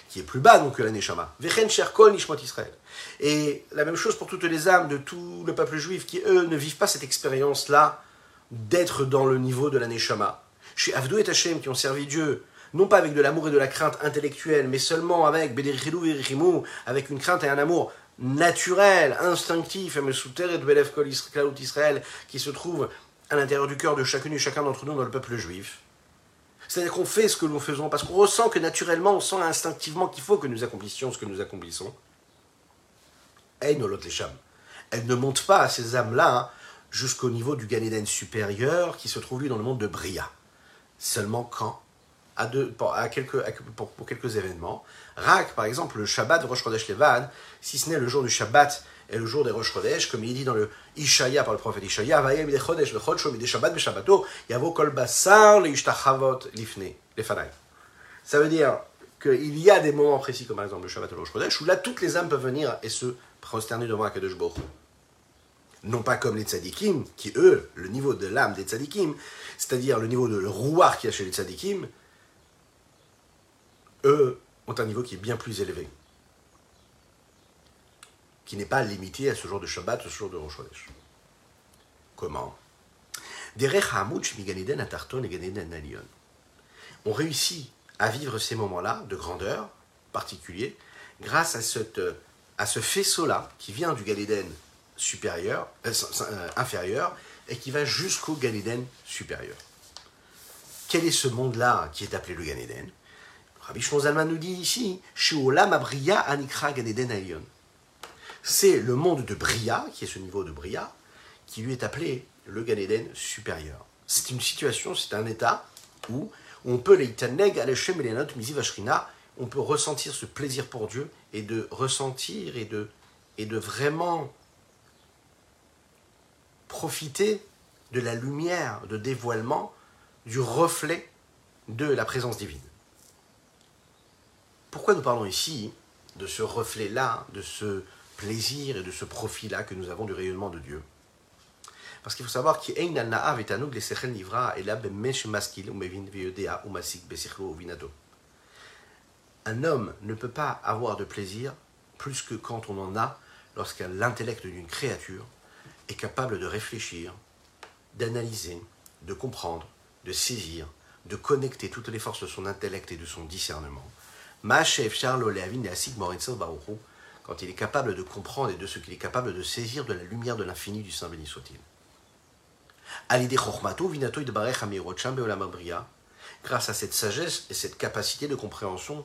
qui est plus bas donc que la Neshama. Israël. Et la même chose pour toutes les âmes de tout le peuple juif qui, eux, ne vivent pas cette expérience-là d'être dans le niveau de la Neshama. Chez Avdou et Hachem qui ont servi Dieu, non pas avec de l'amour et de la crainte intellectuelle, mais seulement avec avec une crainte et un amour naturel, instinctif, et Israël, qui se trouve à l'intérieur du cœur de chacune et chacun d'entre nous dans le peuple juif. C'est-à-dire qu'on fait ce que nous faisons parce qu'on ressent que naturellement, on sent instinctivement qu'il faut que nous accomplissions ce que nous accomplissons. Et nos les Elle ne monte pas à ces âmes-là hein, jusqu'au niveau du Gan supérieur qui se trouve lui dans le monde de Bria. Seulement quand à pour, quelques, pour, quelques événements. Rak, par exemple, le Shabbat de Rosh Chodesh Levan, si ce n'est le jour du Shabbat et le jour des Rosh Chodesh, comme il dit dans le Ishaya par le prophète Ishaya, Ça veut dire qu'il y a des moments précis, comme par exemple le Shabbat et le Rosh Chodesh, où là toutes les âmes peuvent venir et se prosterner devant Akadosh Baruch non pas comme les tzadikim, qui eux, le niveau de l'âme des tzadikim, c'est-à-dire le niveau de le rouar qu'il y a chez les tzadikim, eux ont un niveau qui est bien plus élevé, qui n'est pas limité à ce jour de Shabbat, ce jour de Rosh Chodesh. Comment? On réussit à vivre ces moments-là de grandeur particulier grâce à, ce faisceau-là qui vient du Galéden supérieur, euh, euh, inférieur et qui va jusqu'au Galéden supérieur. Quel est ce monde-là qui est appelé le Ganéden Rabbi Shlomo nous dit ici Anikra C'est le monde de Bria, qui est ce niveau de Bria, qui lui est appelé le Ganéden supérieur. C'est une situation, c'est un état où on peut on peut ressentir ce plaisir pour Dieu et de ressentir et de, et de vraiment profiter de la lumière de dévoilement du reflet de la présence divine. Pourquoi nous parlons ici de ce reflet-là, de ce plaisir et de ce profit-là que nous avons du rayonnement de Dieu Parce qu'il faut savoir qu'un homme ne peut pas avoir de plaisir plus que quand on en a lorsque l'intellect d'une créature est capable de réfléchir, d'analyser, de comprendre, de saisir, de connecter toutes les forces de son intellect et de son discernement. Quand il est capable de comprendre et de ce qu'il est capable de saisir de la lumière de l'infini du Saint béni soit-il. Grâce à cette sagesse et cette capacité de compréhension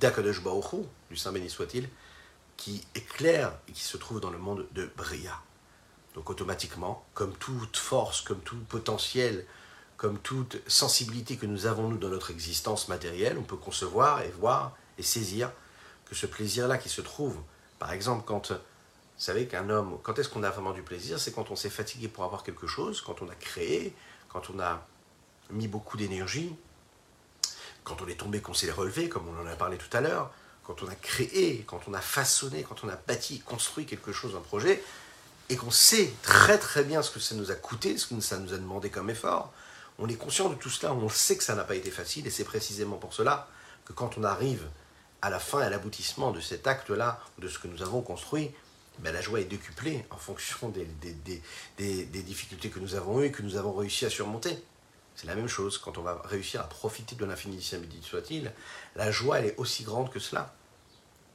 d'Akadosh du Saint béni soit-il, qui éclaire et qui se trouve dans le monde de Bria. Donc automatiquement, comme toute force, comme tout potentiel, comme toute sensibilité que nous avons nous dans notre existence matérielle, on peut concevoir et voir et saisir ce plaisir-là qui se trouve, par exemple, quand, vous savez qu'un homme, quand est-ce qu'on a vraiment du plaisir? C'est quand on s'est fatigué pour avoir quelque chose, quand on a créé, quand on a mis beaucoup d'énergie, quand on est tombé, qu'on s'est relevé, comme on en a parlé tout à l'heure, quand on a créé, quand on a façonné, quand on a bâti, construit quelque chose, un projet, et qu'on sait très très bien ce que ça nous a coûté, ce que ça nous a demandé comme effort, on est conscient de tout cela, on sait que ça n'a pas été facile, et c'est précisément pour cela que quand on arrive à la fin, à l'aboutissement de cet acte-là, de ce que nous avons construit, ben la joie est décuplée en fonction des, des, difficultés que nous avons eues et que nous avons réussi à surmonter. C'est la même chose, quand on va réussir à profiter de l'infini soit-il, la joie elle est aussi grande que cela.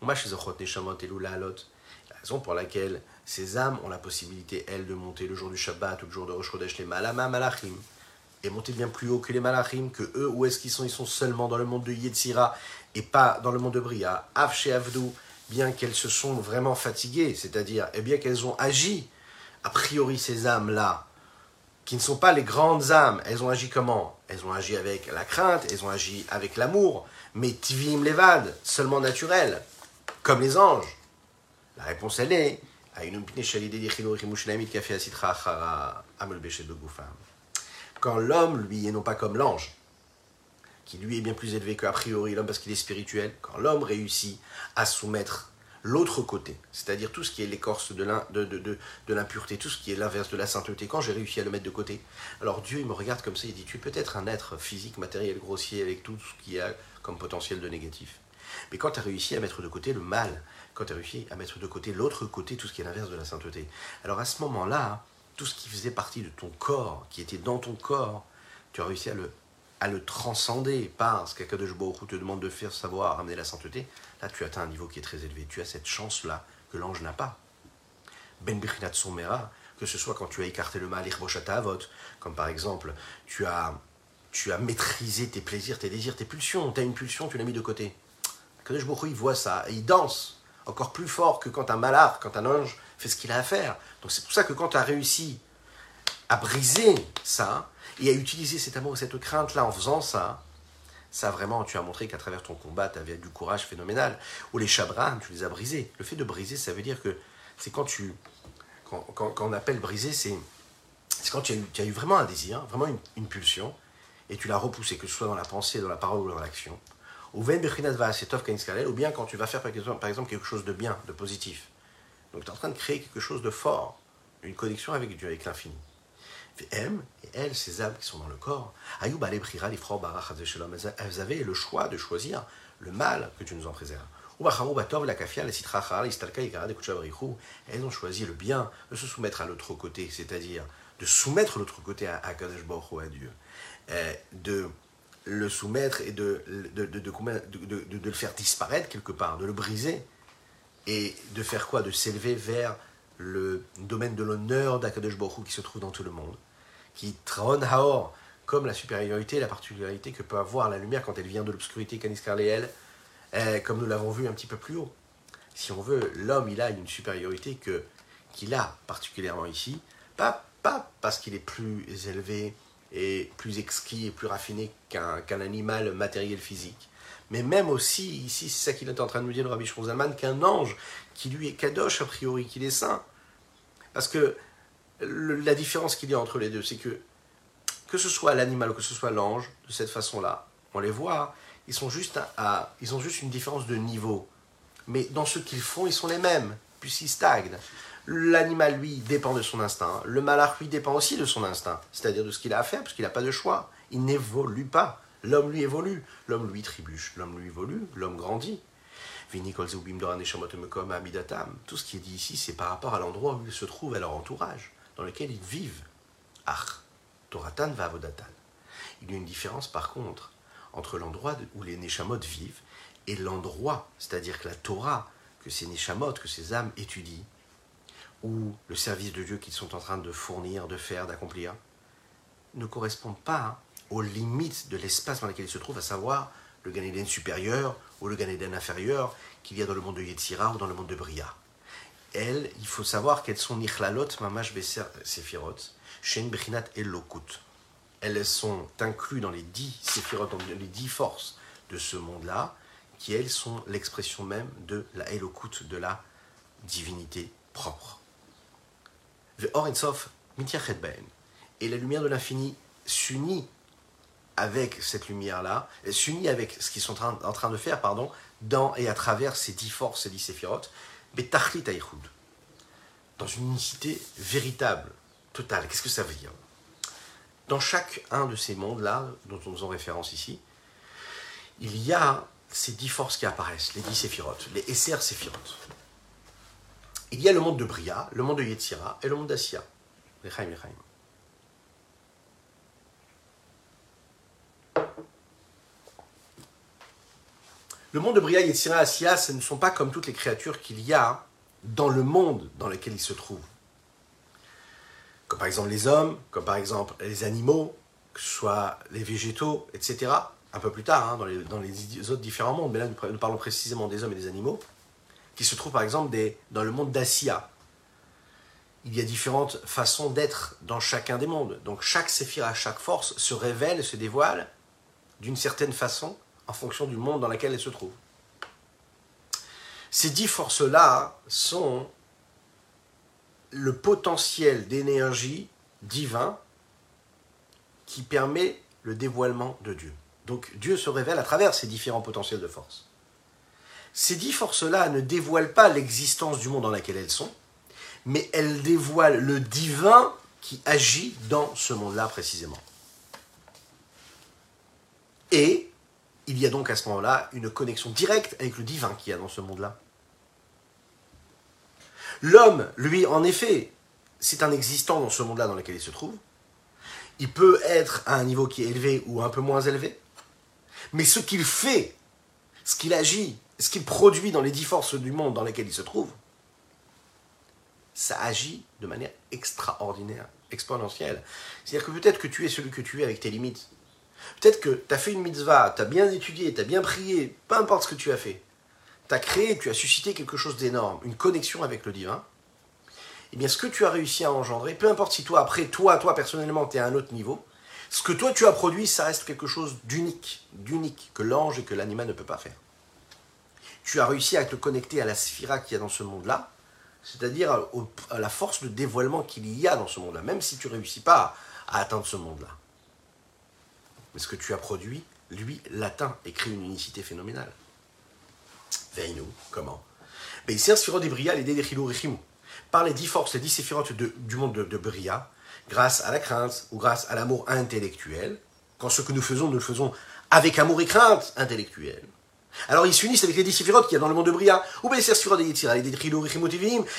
La raison pour laquelle ces âmes ont la possibilité, elles, de monter le jour du Shabbat ou le jour de Rosh Chodesh, les Malama Malachim, et monter bien plus haut que les Malachim, que eux, où est-ce qu'ils sont? Ils sont seulement dans le monde de Yetzira et pas dans le monde de Bria. Avche Avdou, bien qu'elles se sont vraiment fatiguées, c'est-à-dire, et eh bien qu'elles ont agi, a priori ces âmes-là, qui ne sont pas les grandes âmes, elles ont agi comment? Elles ont agi avec la crainte, elles ont agi avec l'amour, mais Tvim Levad, seulement naturel, comme les anges. La réponse, elle est quand l'homme, lui, est non pas comme l'ange, qui lui est bien plus élevé qu'a priori l'homme parce qu'il est spirituel, quand l'homme réussit à soumettre l'autre côté, c'est-à-dire tout ce qui est l'écorce de l'impureté, tout ce qui est l'inverse de la sainteté, quand j'ai réussi à le mettre de côté, alors Dieu il me regarde comme ça, il dit, tu es peut-être un être physique, matériel, grossier, avec tout ce qu'il y a comme potentiel de négatif. Mais quand tu as réussi à mettre de côté le mal, quand tu as réussi à mettre de côté l'autre côté, tout ce qui est l'inverse de la sainteté. Alors à ce moment-là, tout ce qui faisait partie de ton corps, qui était dans ton corps, tu as réussi à le, à le transcender par ce qu'Akadosh Baruch te demande de faire, savoir ramener la sainteté. Là, tu atteins un niveau qui est très élevé. Tu as cette chance-là que l'ange n'a pas. Ben Bichinat Somera, que ce soit quand tu as écarté le mal, comme par exemple, tu as, tu as maîtrisé tes plaisirs, tes désirs, tes pulsions. Tu as une pulsion, tu l'as mis de côté. Akadosh Baruch il voit ça et il danse encore plus fort que quand un malard, quand un ange fait ce qu'il a à faire. Donc c'est pour ça que quand tu as réussi à briser ça et à utiliser cet amour et cette crainte-là en faisant ça, ça vraiment, tu as montré qu'à travers ton combat, tu avais du courage phénoménal. Ou les chabrans, tu les as brisés. Le fait de briser, ça veut dire que c'est quand tu. Quand, on appelle briser, c'est quand tu as, eu, vraiment un désir, vraiment une, une pulsion, et tu l'as repoussé, que ce soit dans la pensée, dans la parole ou dans l'action ou bien quand tu vas faire par exemple quelque chose de bien, de positif. Donc tu es en train de créer quelque chose de fort, une connexion avec Dieu, avec l'infini. M, et elles, ces âmes qui sont dans le corps, elles avaient le choix de choisir le mal que tu nous en préserves. Elles ont choisi le bien de se soumettre à l'autre côté, c'est-à-dire de soumettre l'autre côté à, à Kadesh à Dieu, de le soumettre et de, de, de, de, le faire disparaître quelque part, de le briser, et de faire quoi De s'élever vers le domaine de l'honneur d'Akadosh Baruch qui se trouve dans tout le monde, qui trône Haor, comme la supériorité, la particularité que peut avoir la lumière quand elle vient de l'obscurité, Canis Carléel, eh, comme nous l'avons vu un petit peu plus haut. Si on veut, l'homme, il a une supériorité que qu'il a particulièrement ici, pas, pas parce qu'il est plus élevé et plus exquis et plus raffiné qu'un animal matériel physique, mais même aussi, ici, c'est ça qu'il est en train de nous dire le Rabbi Shrozaman, qu'un ange qui lui est kadosh a priori, qu'il est saint. Parce que la différence qu'il y a entre les deux, c'est que que ce soit l'animal ou que ce soit l'ange, de cette façon-là, on les voit, ils, sont juste à, ils ont juste une différence de niveau. Mais dans ce qu'ils font, ils sont les mêmes, puisqu'ils stagnent. L'animal, lui, dépend de son instinct. Le malach, lui, dépend aussi de son instinct, c'est-à-dire de ce qu'il a à faire, parce qu'il n'a pas de choix. Il n'évolue pas. L'homme, lui, évolue. L'homme, lui, trébuche. L'homme, lui, évolue. L'homme grandit. Tout ce qui est dit ici, c'est par rapport à l'endroit où ils se trouvent, à leur entourage, dans lequel ils vivent. Ach, Toratan va. Il y a une différence, par contre, entre l'endroit où les Neshamot vivent et l'endroit, c'est-à-dire que la Torah, que ces Neshamot, que ces âmes étudient, ou le service de Dieu qu'ils sont en train de fournir, de faire, d'accomplir, ne correspondent pas aux limites de l'espace dans lequel ils se trouvent, à savoir le Gan supérieur ou le Gan inférieur qu'il y a dans le monde de Yetzira ou dans le monde de Bria. Elles, il faut savoir qu'elles sont Nichlalot Mamash Beser Sefirot, Shen Bechinat Elokut. Elles sont incluses dans les dix Sefirot, dans les dix forces de ce monde-là, qui elles sont l'expression même de la Elokut, de la divinité propre. Et la lumière de l'infini s'unit avec cette lumière-là, s'unit avec ce qu'ils sont en train de faire, pardon, dans et à travers ces dix forces, ces dix séphirotes, dans une unicité véritable, totale. Qu'est-ce que ça veut dire? Dans chaque un de ces mondes-là, dont nous faisons référence ici, il y a ces dix forces qui apparaissent, les dix séphirotes, les Esser séphirotes. Il y a le monde de Bria, le monde de Yetzira et le monde d'Assia. Le monde de Bria, Yetzira, Assia, ce ne sont pas comme toutes les créatures qu'il y a dans le monde dans lequel ils se trouvent. Comme par exemple les hommes, comme par exemple les animaux, que ce soit les végétaux, etc. Un peu plus tard, hein, dans, les, autres différents mondes, mais là nous parlons précisément des hommes et des animaux, qui se trouvent par exemple dans le monde d'Assia. Il y a différentes façons d'être dans chacun des mondes. Donc chaque séphira, chaque force se révèle, se dévoile d'une certaine façon en fonction du monde dans lequel elle se trouve. Ces dix forces-là sont le potentiel d'énergie divin qui permet le dévoilement de Dieu. Donc Dieu se révèle à travers ces différents potentiels de force. Ces dix forces-là ne dévoilent pas l'existence du monde dans lequel elles sont, mais elles dévoilent le divin qui agit dans ce monde-là précisément. Et il y a donc à ce moment-là une connexion directe avec le divin qui y a dans ce monde-là. L'homme, lui, en effet, c'est un existant dans ce monde-là dans lequel il se trouve. Il peut être à un niveau qui est élevé ou un peu moins élevé. Mais ce qu'il fait, ce qu'il agit, ce qu'il produit dans les dix forces du monde dans lesquelles il se trouve, ça agit de manière extraordinaire, exponentielle. C'est-à-dire que peut-être que tu es celui que tu es avec tes limites. Peut-être que tu as fait une mitzvah, tu as bien étudié, tu as bien prié, peu importe ce que tu as fait. Tu as créé, tu as suscité quelque chose d'énorme, une connexion avec le divin. Eh bien, ce que tu as réussi à engendrer, peu importe si toi, après, toi, toi, personnellement, tu es à un autre niveau, ce que toi, tu as produit, ça reste quelque chose d'unique, d'unique, que l'ange et que l'animal ne peut pas faire. Tu as réussi à te connecter à la sphira qu'il y a dans ce monde-là, c'est-à-dire à la force de dévoilement qu'il y a dans ce monde-là, même si tu ne réussis pas à atteindre ce monde-là. Mais ce que tu as produit, lui, l'atteint et crée une unicité phénoménale. Veille-nous, comment? Par les dix forces, les dix séphirotes du monde de, de Bria, grâce à la crainte ou grâce à l'amour intellectuel, quand ce que nous faisons, nous le faisons avec amour et crainte intellectuelle. Alors ils s'unissent avec les dix qu'il y a dans le monde de Bria, ou bien les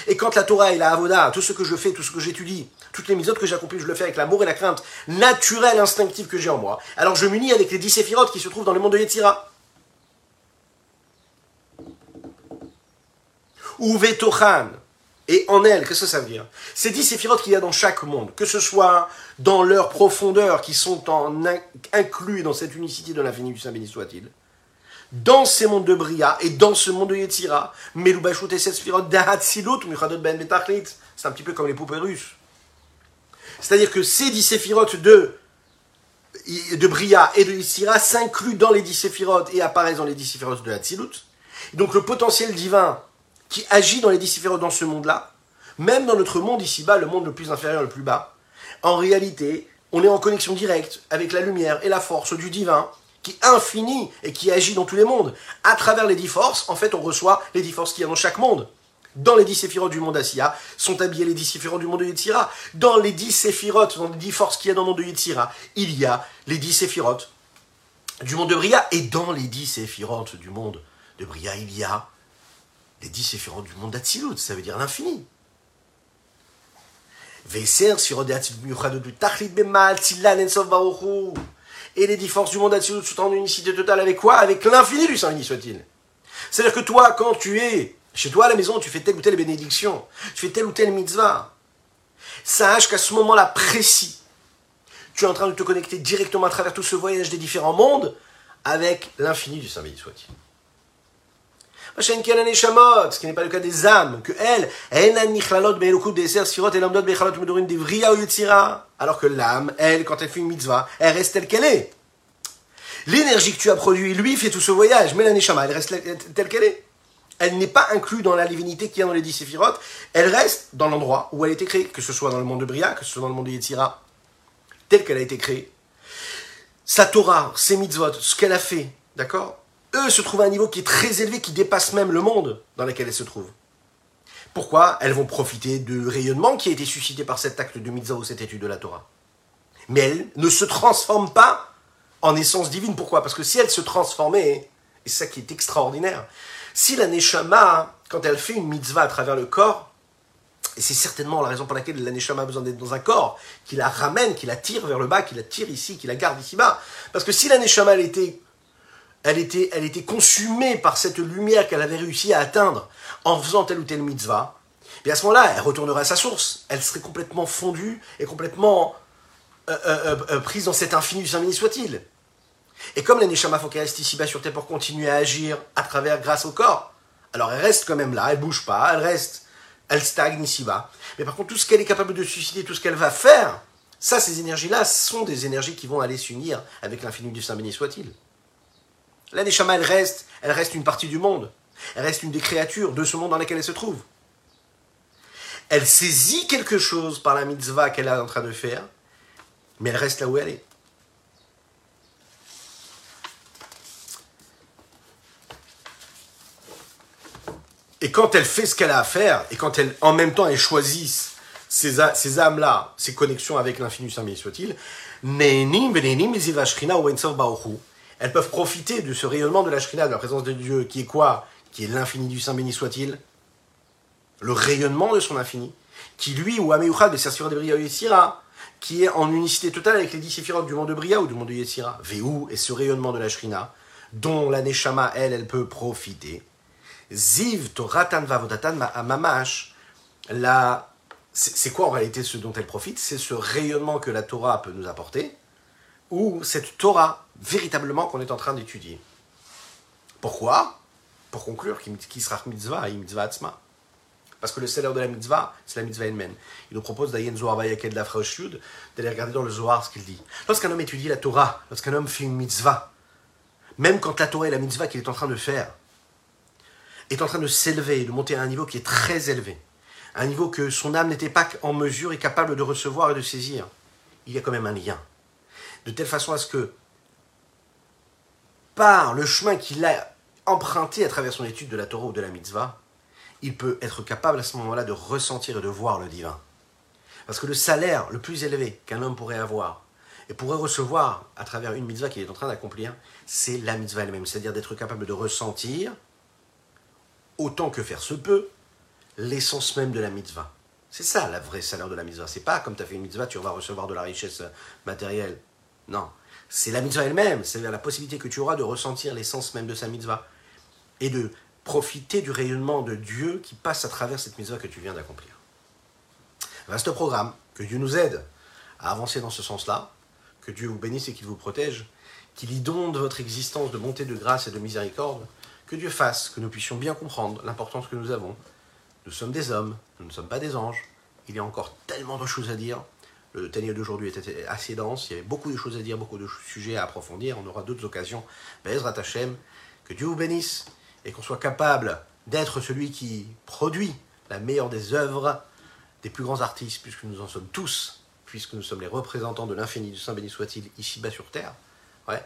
et quand la Torah et la Avoda, tout ce que je fais, tout ce que j'étudie, toutes les misotes que j'accomplis, je le fais avec l'amour et la crainte naturelle, instinctive que j'ai en moi, alors je m'unis avec les dix séphirotes qui se trouvent dans le monde de Yetzira. Ou Vetochan, et en elle, qu'est-ce que ça veut dire? Ces dix séphirotes qu'il y a dans chaque monde, que ce soit dans leur profondeur, qui sont en inclus dans cette unicité de l'infini du Saint béni soit-il, dans ces mondes de Bria et dans ce monde de Yetzira, Melubashut et Ben c'est un petit peu comme les poupées russes. C'est-à-dire que ces dix séphirotes de, de Bria et de Yetzira s'incluent dans les dix séphirotes et apparaissent dans les dix séphirotes de Hatzilut. Donc le potentiel divin qui agit dans les dix dans ce monde-là, même dans notre monde ici-bas, le monde le plus inférieur, le plus bas, en réalité, on est en connexion directe avec la lumière et la force du divin infini et qui agit dans tous les mondes. À travers les dix forces, en fait, on reçoit les dix forces qu'il y a dans chaque monde. Dans les dix séphirotes du monde Asiya, sont habillés les dix séphirotes du monde de Yetzira. Dans les dix séphirotes, dans les dix forces qu'il y a dans le monde de Yetzira, il y a les dix séphirotes du monde de Bria. Et dans les dix séphirotes du monde de Bria, il y a les dix séphirotes du monde d'Atsilut, ça veut dire l'infini. Et les dix forces du monde d'Atsilut sont en unicité totale. Avec quoi? Avec l'infini du Saint-Béni soit-il. C'est-à-dire que toi, quand tu es chez toi à la maison, tu fais telle ou telle bénédiction, tu fais telle ou telle mitzvah, sache qu'à ce moment-là précis, tu es en train de te connecter directement à travers tout ce voyage des différents mondes avec l'infini du Saint-Béni soit-il ce qui n'est pas le cas des âmes, que elles, alors que l'âme, elle, quand elle fait une mitzvah, elle reste telle qu'elle est. L'énergie que tu as produit, lui, fait tout ce voyage, mais la neshama, elle reste telle qu'elle est. Elle n'est pas inclue dans la divinité qui est dans les dix séphirotes, elle reste dans l'endroit où elle a été créée, que ce soit dans le monde de Bria, que ce soit dans le monde de Yetzira, telle qu'elle a été créée. Sa Torah, ses mitzvot, ce qu'elle a fait, d'accord? Se trouvent à un niveau qui est très élevé, qui dépasse même le monde dans lequel elles se trouvent. Pourquoi Elles vont profiter du rayonnement qui a été suscité par cet acte de mitzvah ou cette étude de la Torah? Mais elles ne se transforment pas en essence divine. Pourquoi? Parce que si elles se transformaient, et ça qui est extraordinaire, si la Neshama, quand elle fait une mitzvah à travers le corps, et c'est certainement la raison pour laquelle la Neshama a besoin d'être dans un corps, qui la ramène, qui la tire vers le bas, qui la tire ici, qui la garde ici-bas. Parce que si la Neshama elle était elle était, elle était consumée par cette lumière qu'elle avait réussi à atteindre en faisant telle ou telle mitzvah, et à ce moment-là, elle retournerait à sa source. Elle serait complètement fondue et complètement euh, euh, euh, prise dans cet infini du Saint-Béni soit-il. Et comme la Neshama faut ici-bas sur Terre pour continuer à agir à travers, grâce au corps, alors elle reste quand même là, elle bouge pas, elle reste, elle stagne ici-bas. Mais par contre, tout ce qu'elle est capable de susciter, tout ce qu'elle va faire, ça, ces énergies-là, sont des énergies qui vont aller s'unir avec l'infini du Saint-Béni soit-il. La Neshama, elle reste, elle reste une partie du monde. Elle reste une des créatures de ce monde dans lequel elle se trouve. Elle saisit quelque chose par la mitzvah qu'elle est en train de faire, mais elle reste là où elle est. Et quand elle fait ce qu'elle a à faire, et quand elle, en même temps, elle choisit ces, âmes-là, ces connexions avec l'infini saint soit-il, elles peuvent profiter de ce rayonnement de la Shrina, de la présence de Dieu, qui est quoi? Qui est l'infini du Saint béni soit-il. Le rayonnement de son infini, qui lui, ou Ameuchad, de Bria Yessira, qui est en unicité totale avec les dix séphirotes du monde de Bria ou du monde de Yessira. Véhou est ce rayonnement de la Shrina, dont la Neshama, elle, elle peut profiter. Ziv Toratan Vavodatan Mamash, la... c'est quoi en réalité ce dont elle profite? C'est ce rayonnement que la Torah peut nous apporter, ou cette Torah véritablement qu'on est en train d'étudier. Pourquoi? Pour conclure, qui sera mitzvah et mitzvah atzma. Parce que le salaire de la mitzvah, c'est la mitzvah elle-même. Il nous propose d'aller regarder dans le Zohar ce qu'il dit. Lorsqu'un homme étudie la Torah, lorsqu'un homme fait une mitzvah, même quand la Torah et la mitzvah qu'il est en train de faire est en train de s'élever, de monter à un niveau qui est très élevé, un niveau que son âme n'était pas en mesure et capable de recevoir et de saisir, il y a quand même un lien. De telle façon à ce que par le chemin qu'il a emprunté à travers son étude de la Torah ou de la mitzvah, il peut être capable à ce moment-là de ressentir et de voir le divin. Parce que le salaire le plus élevé qu'un homme pourrait avoir et pourrait recevoir à travers une mitzvah qu'il est en train d'accomplir, c'est la mitzvah elle-même, c'est-à-dire d'être capable de ressentir, autant que faire se peut, l'essence même de la mitzvah. C'est ça la vraie salaire de la mitzvah. C'est pas comme tu as fait une mitzvah, tu vas recevoir de la richesse matérielle. Non. C'est la mitzvah elle-même, c'est-à-dire la possibilité que tu auras de ressentir l'essence même de sa mitzvah et de profiter du rayonnement de Dieu qui passe à travers cette mitzvah que tu viens d'accomplir. Vaste programme, que Dieu nous aide à avancer dans ce sens-là, que Dieu vous bénisse et qu'il vous protège, qu'il inonde votre existence de bonté, de grâce et de miséricorde, que Dieu fasse que nous puissions bien comprendre l'importance que nous avons. Nous sommes des hommes, nous ne sommes pas des anges. Il y a encore tellement de choses à dire. Le Tania d'aujourd'hui était assez dense, il y avait beaucoup de choses à dire, beaucoup de sujets à approfondir. On aura d'autres occasions. Bezrat Hashem, que Dieu vous bénisse et qu'on soit capable d'être celui qui produit la meilleure des œuvres des plus grands artistes, puisque nous en sommes tous, puisque nous sommes les représentants de l'infini du Saint béni soit-il ici-bas sur terre, ouais,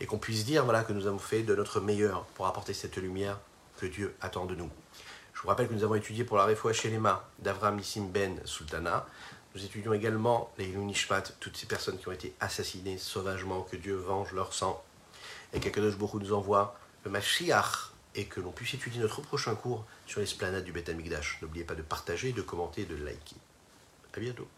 et qu'on puisse dire voilà, que nous avons fait de notre meilleur pour apporter cette lumière que Dieu attend de nous. Je vous rappelle que nous avons étudié pour la Refoua Shelema d'Avram Nissim Ben Sultana. Nous étudions également les Ilunishmat, toutes ces personnes qui ont été assassinées sauvagement, que Dieu venge leur sang, et qu'Akadosh Baruch nous envoie le Mashiach, et que l'on puisse étudier notre prochain cours sur l'esplanade du Beth. N'oubliez pas de partager, de commenter et de liker. A bientôt.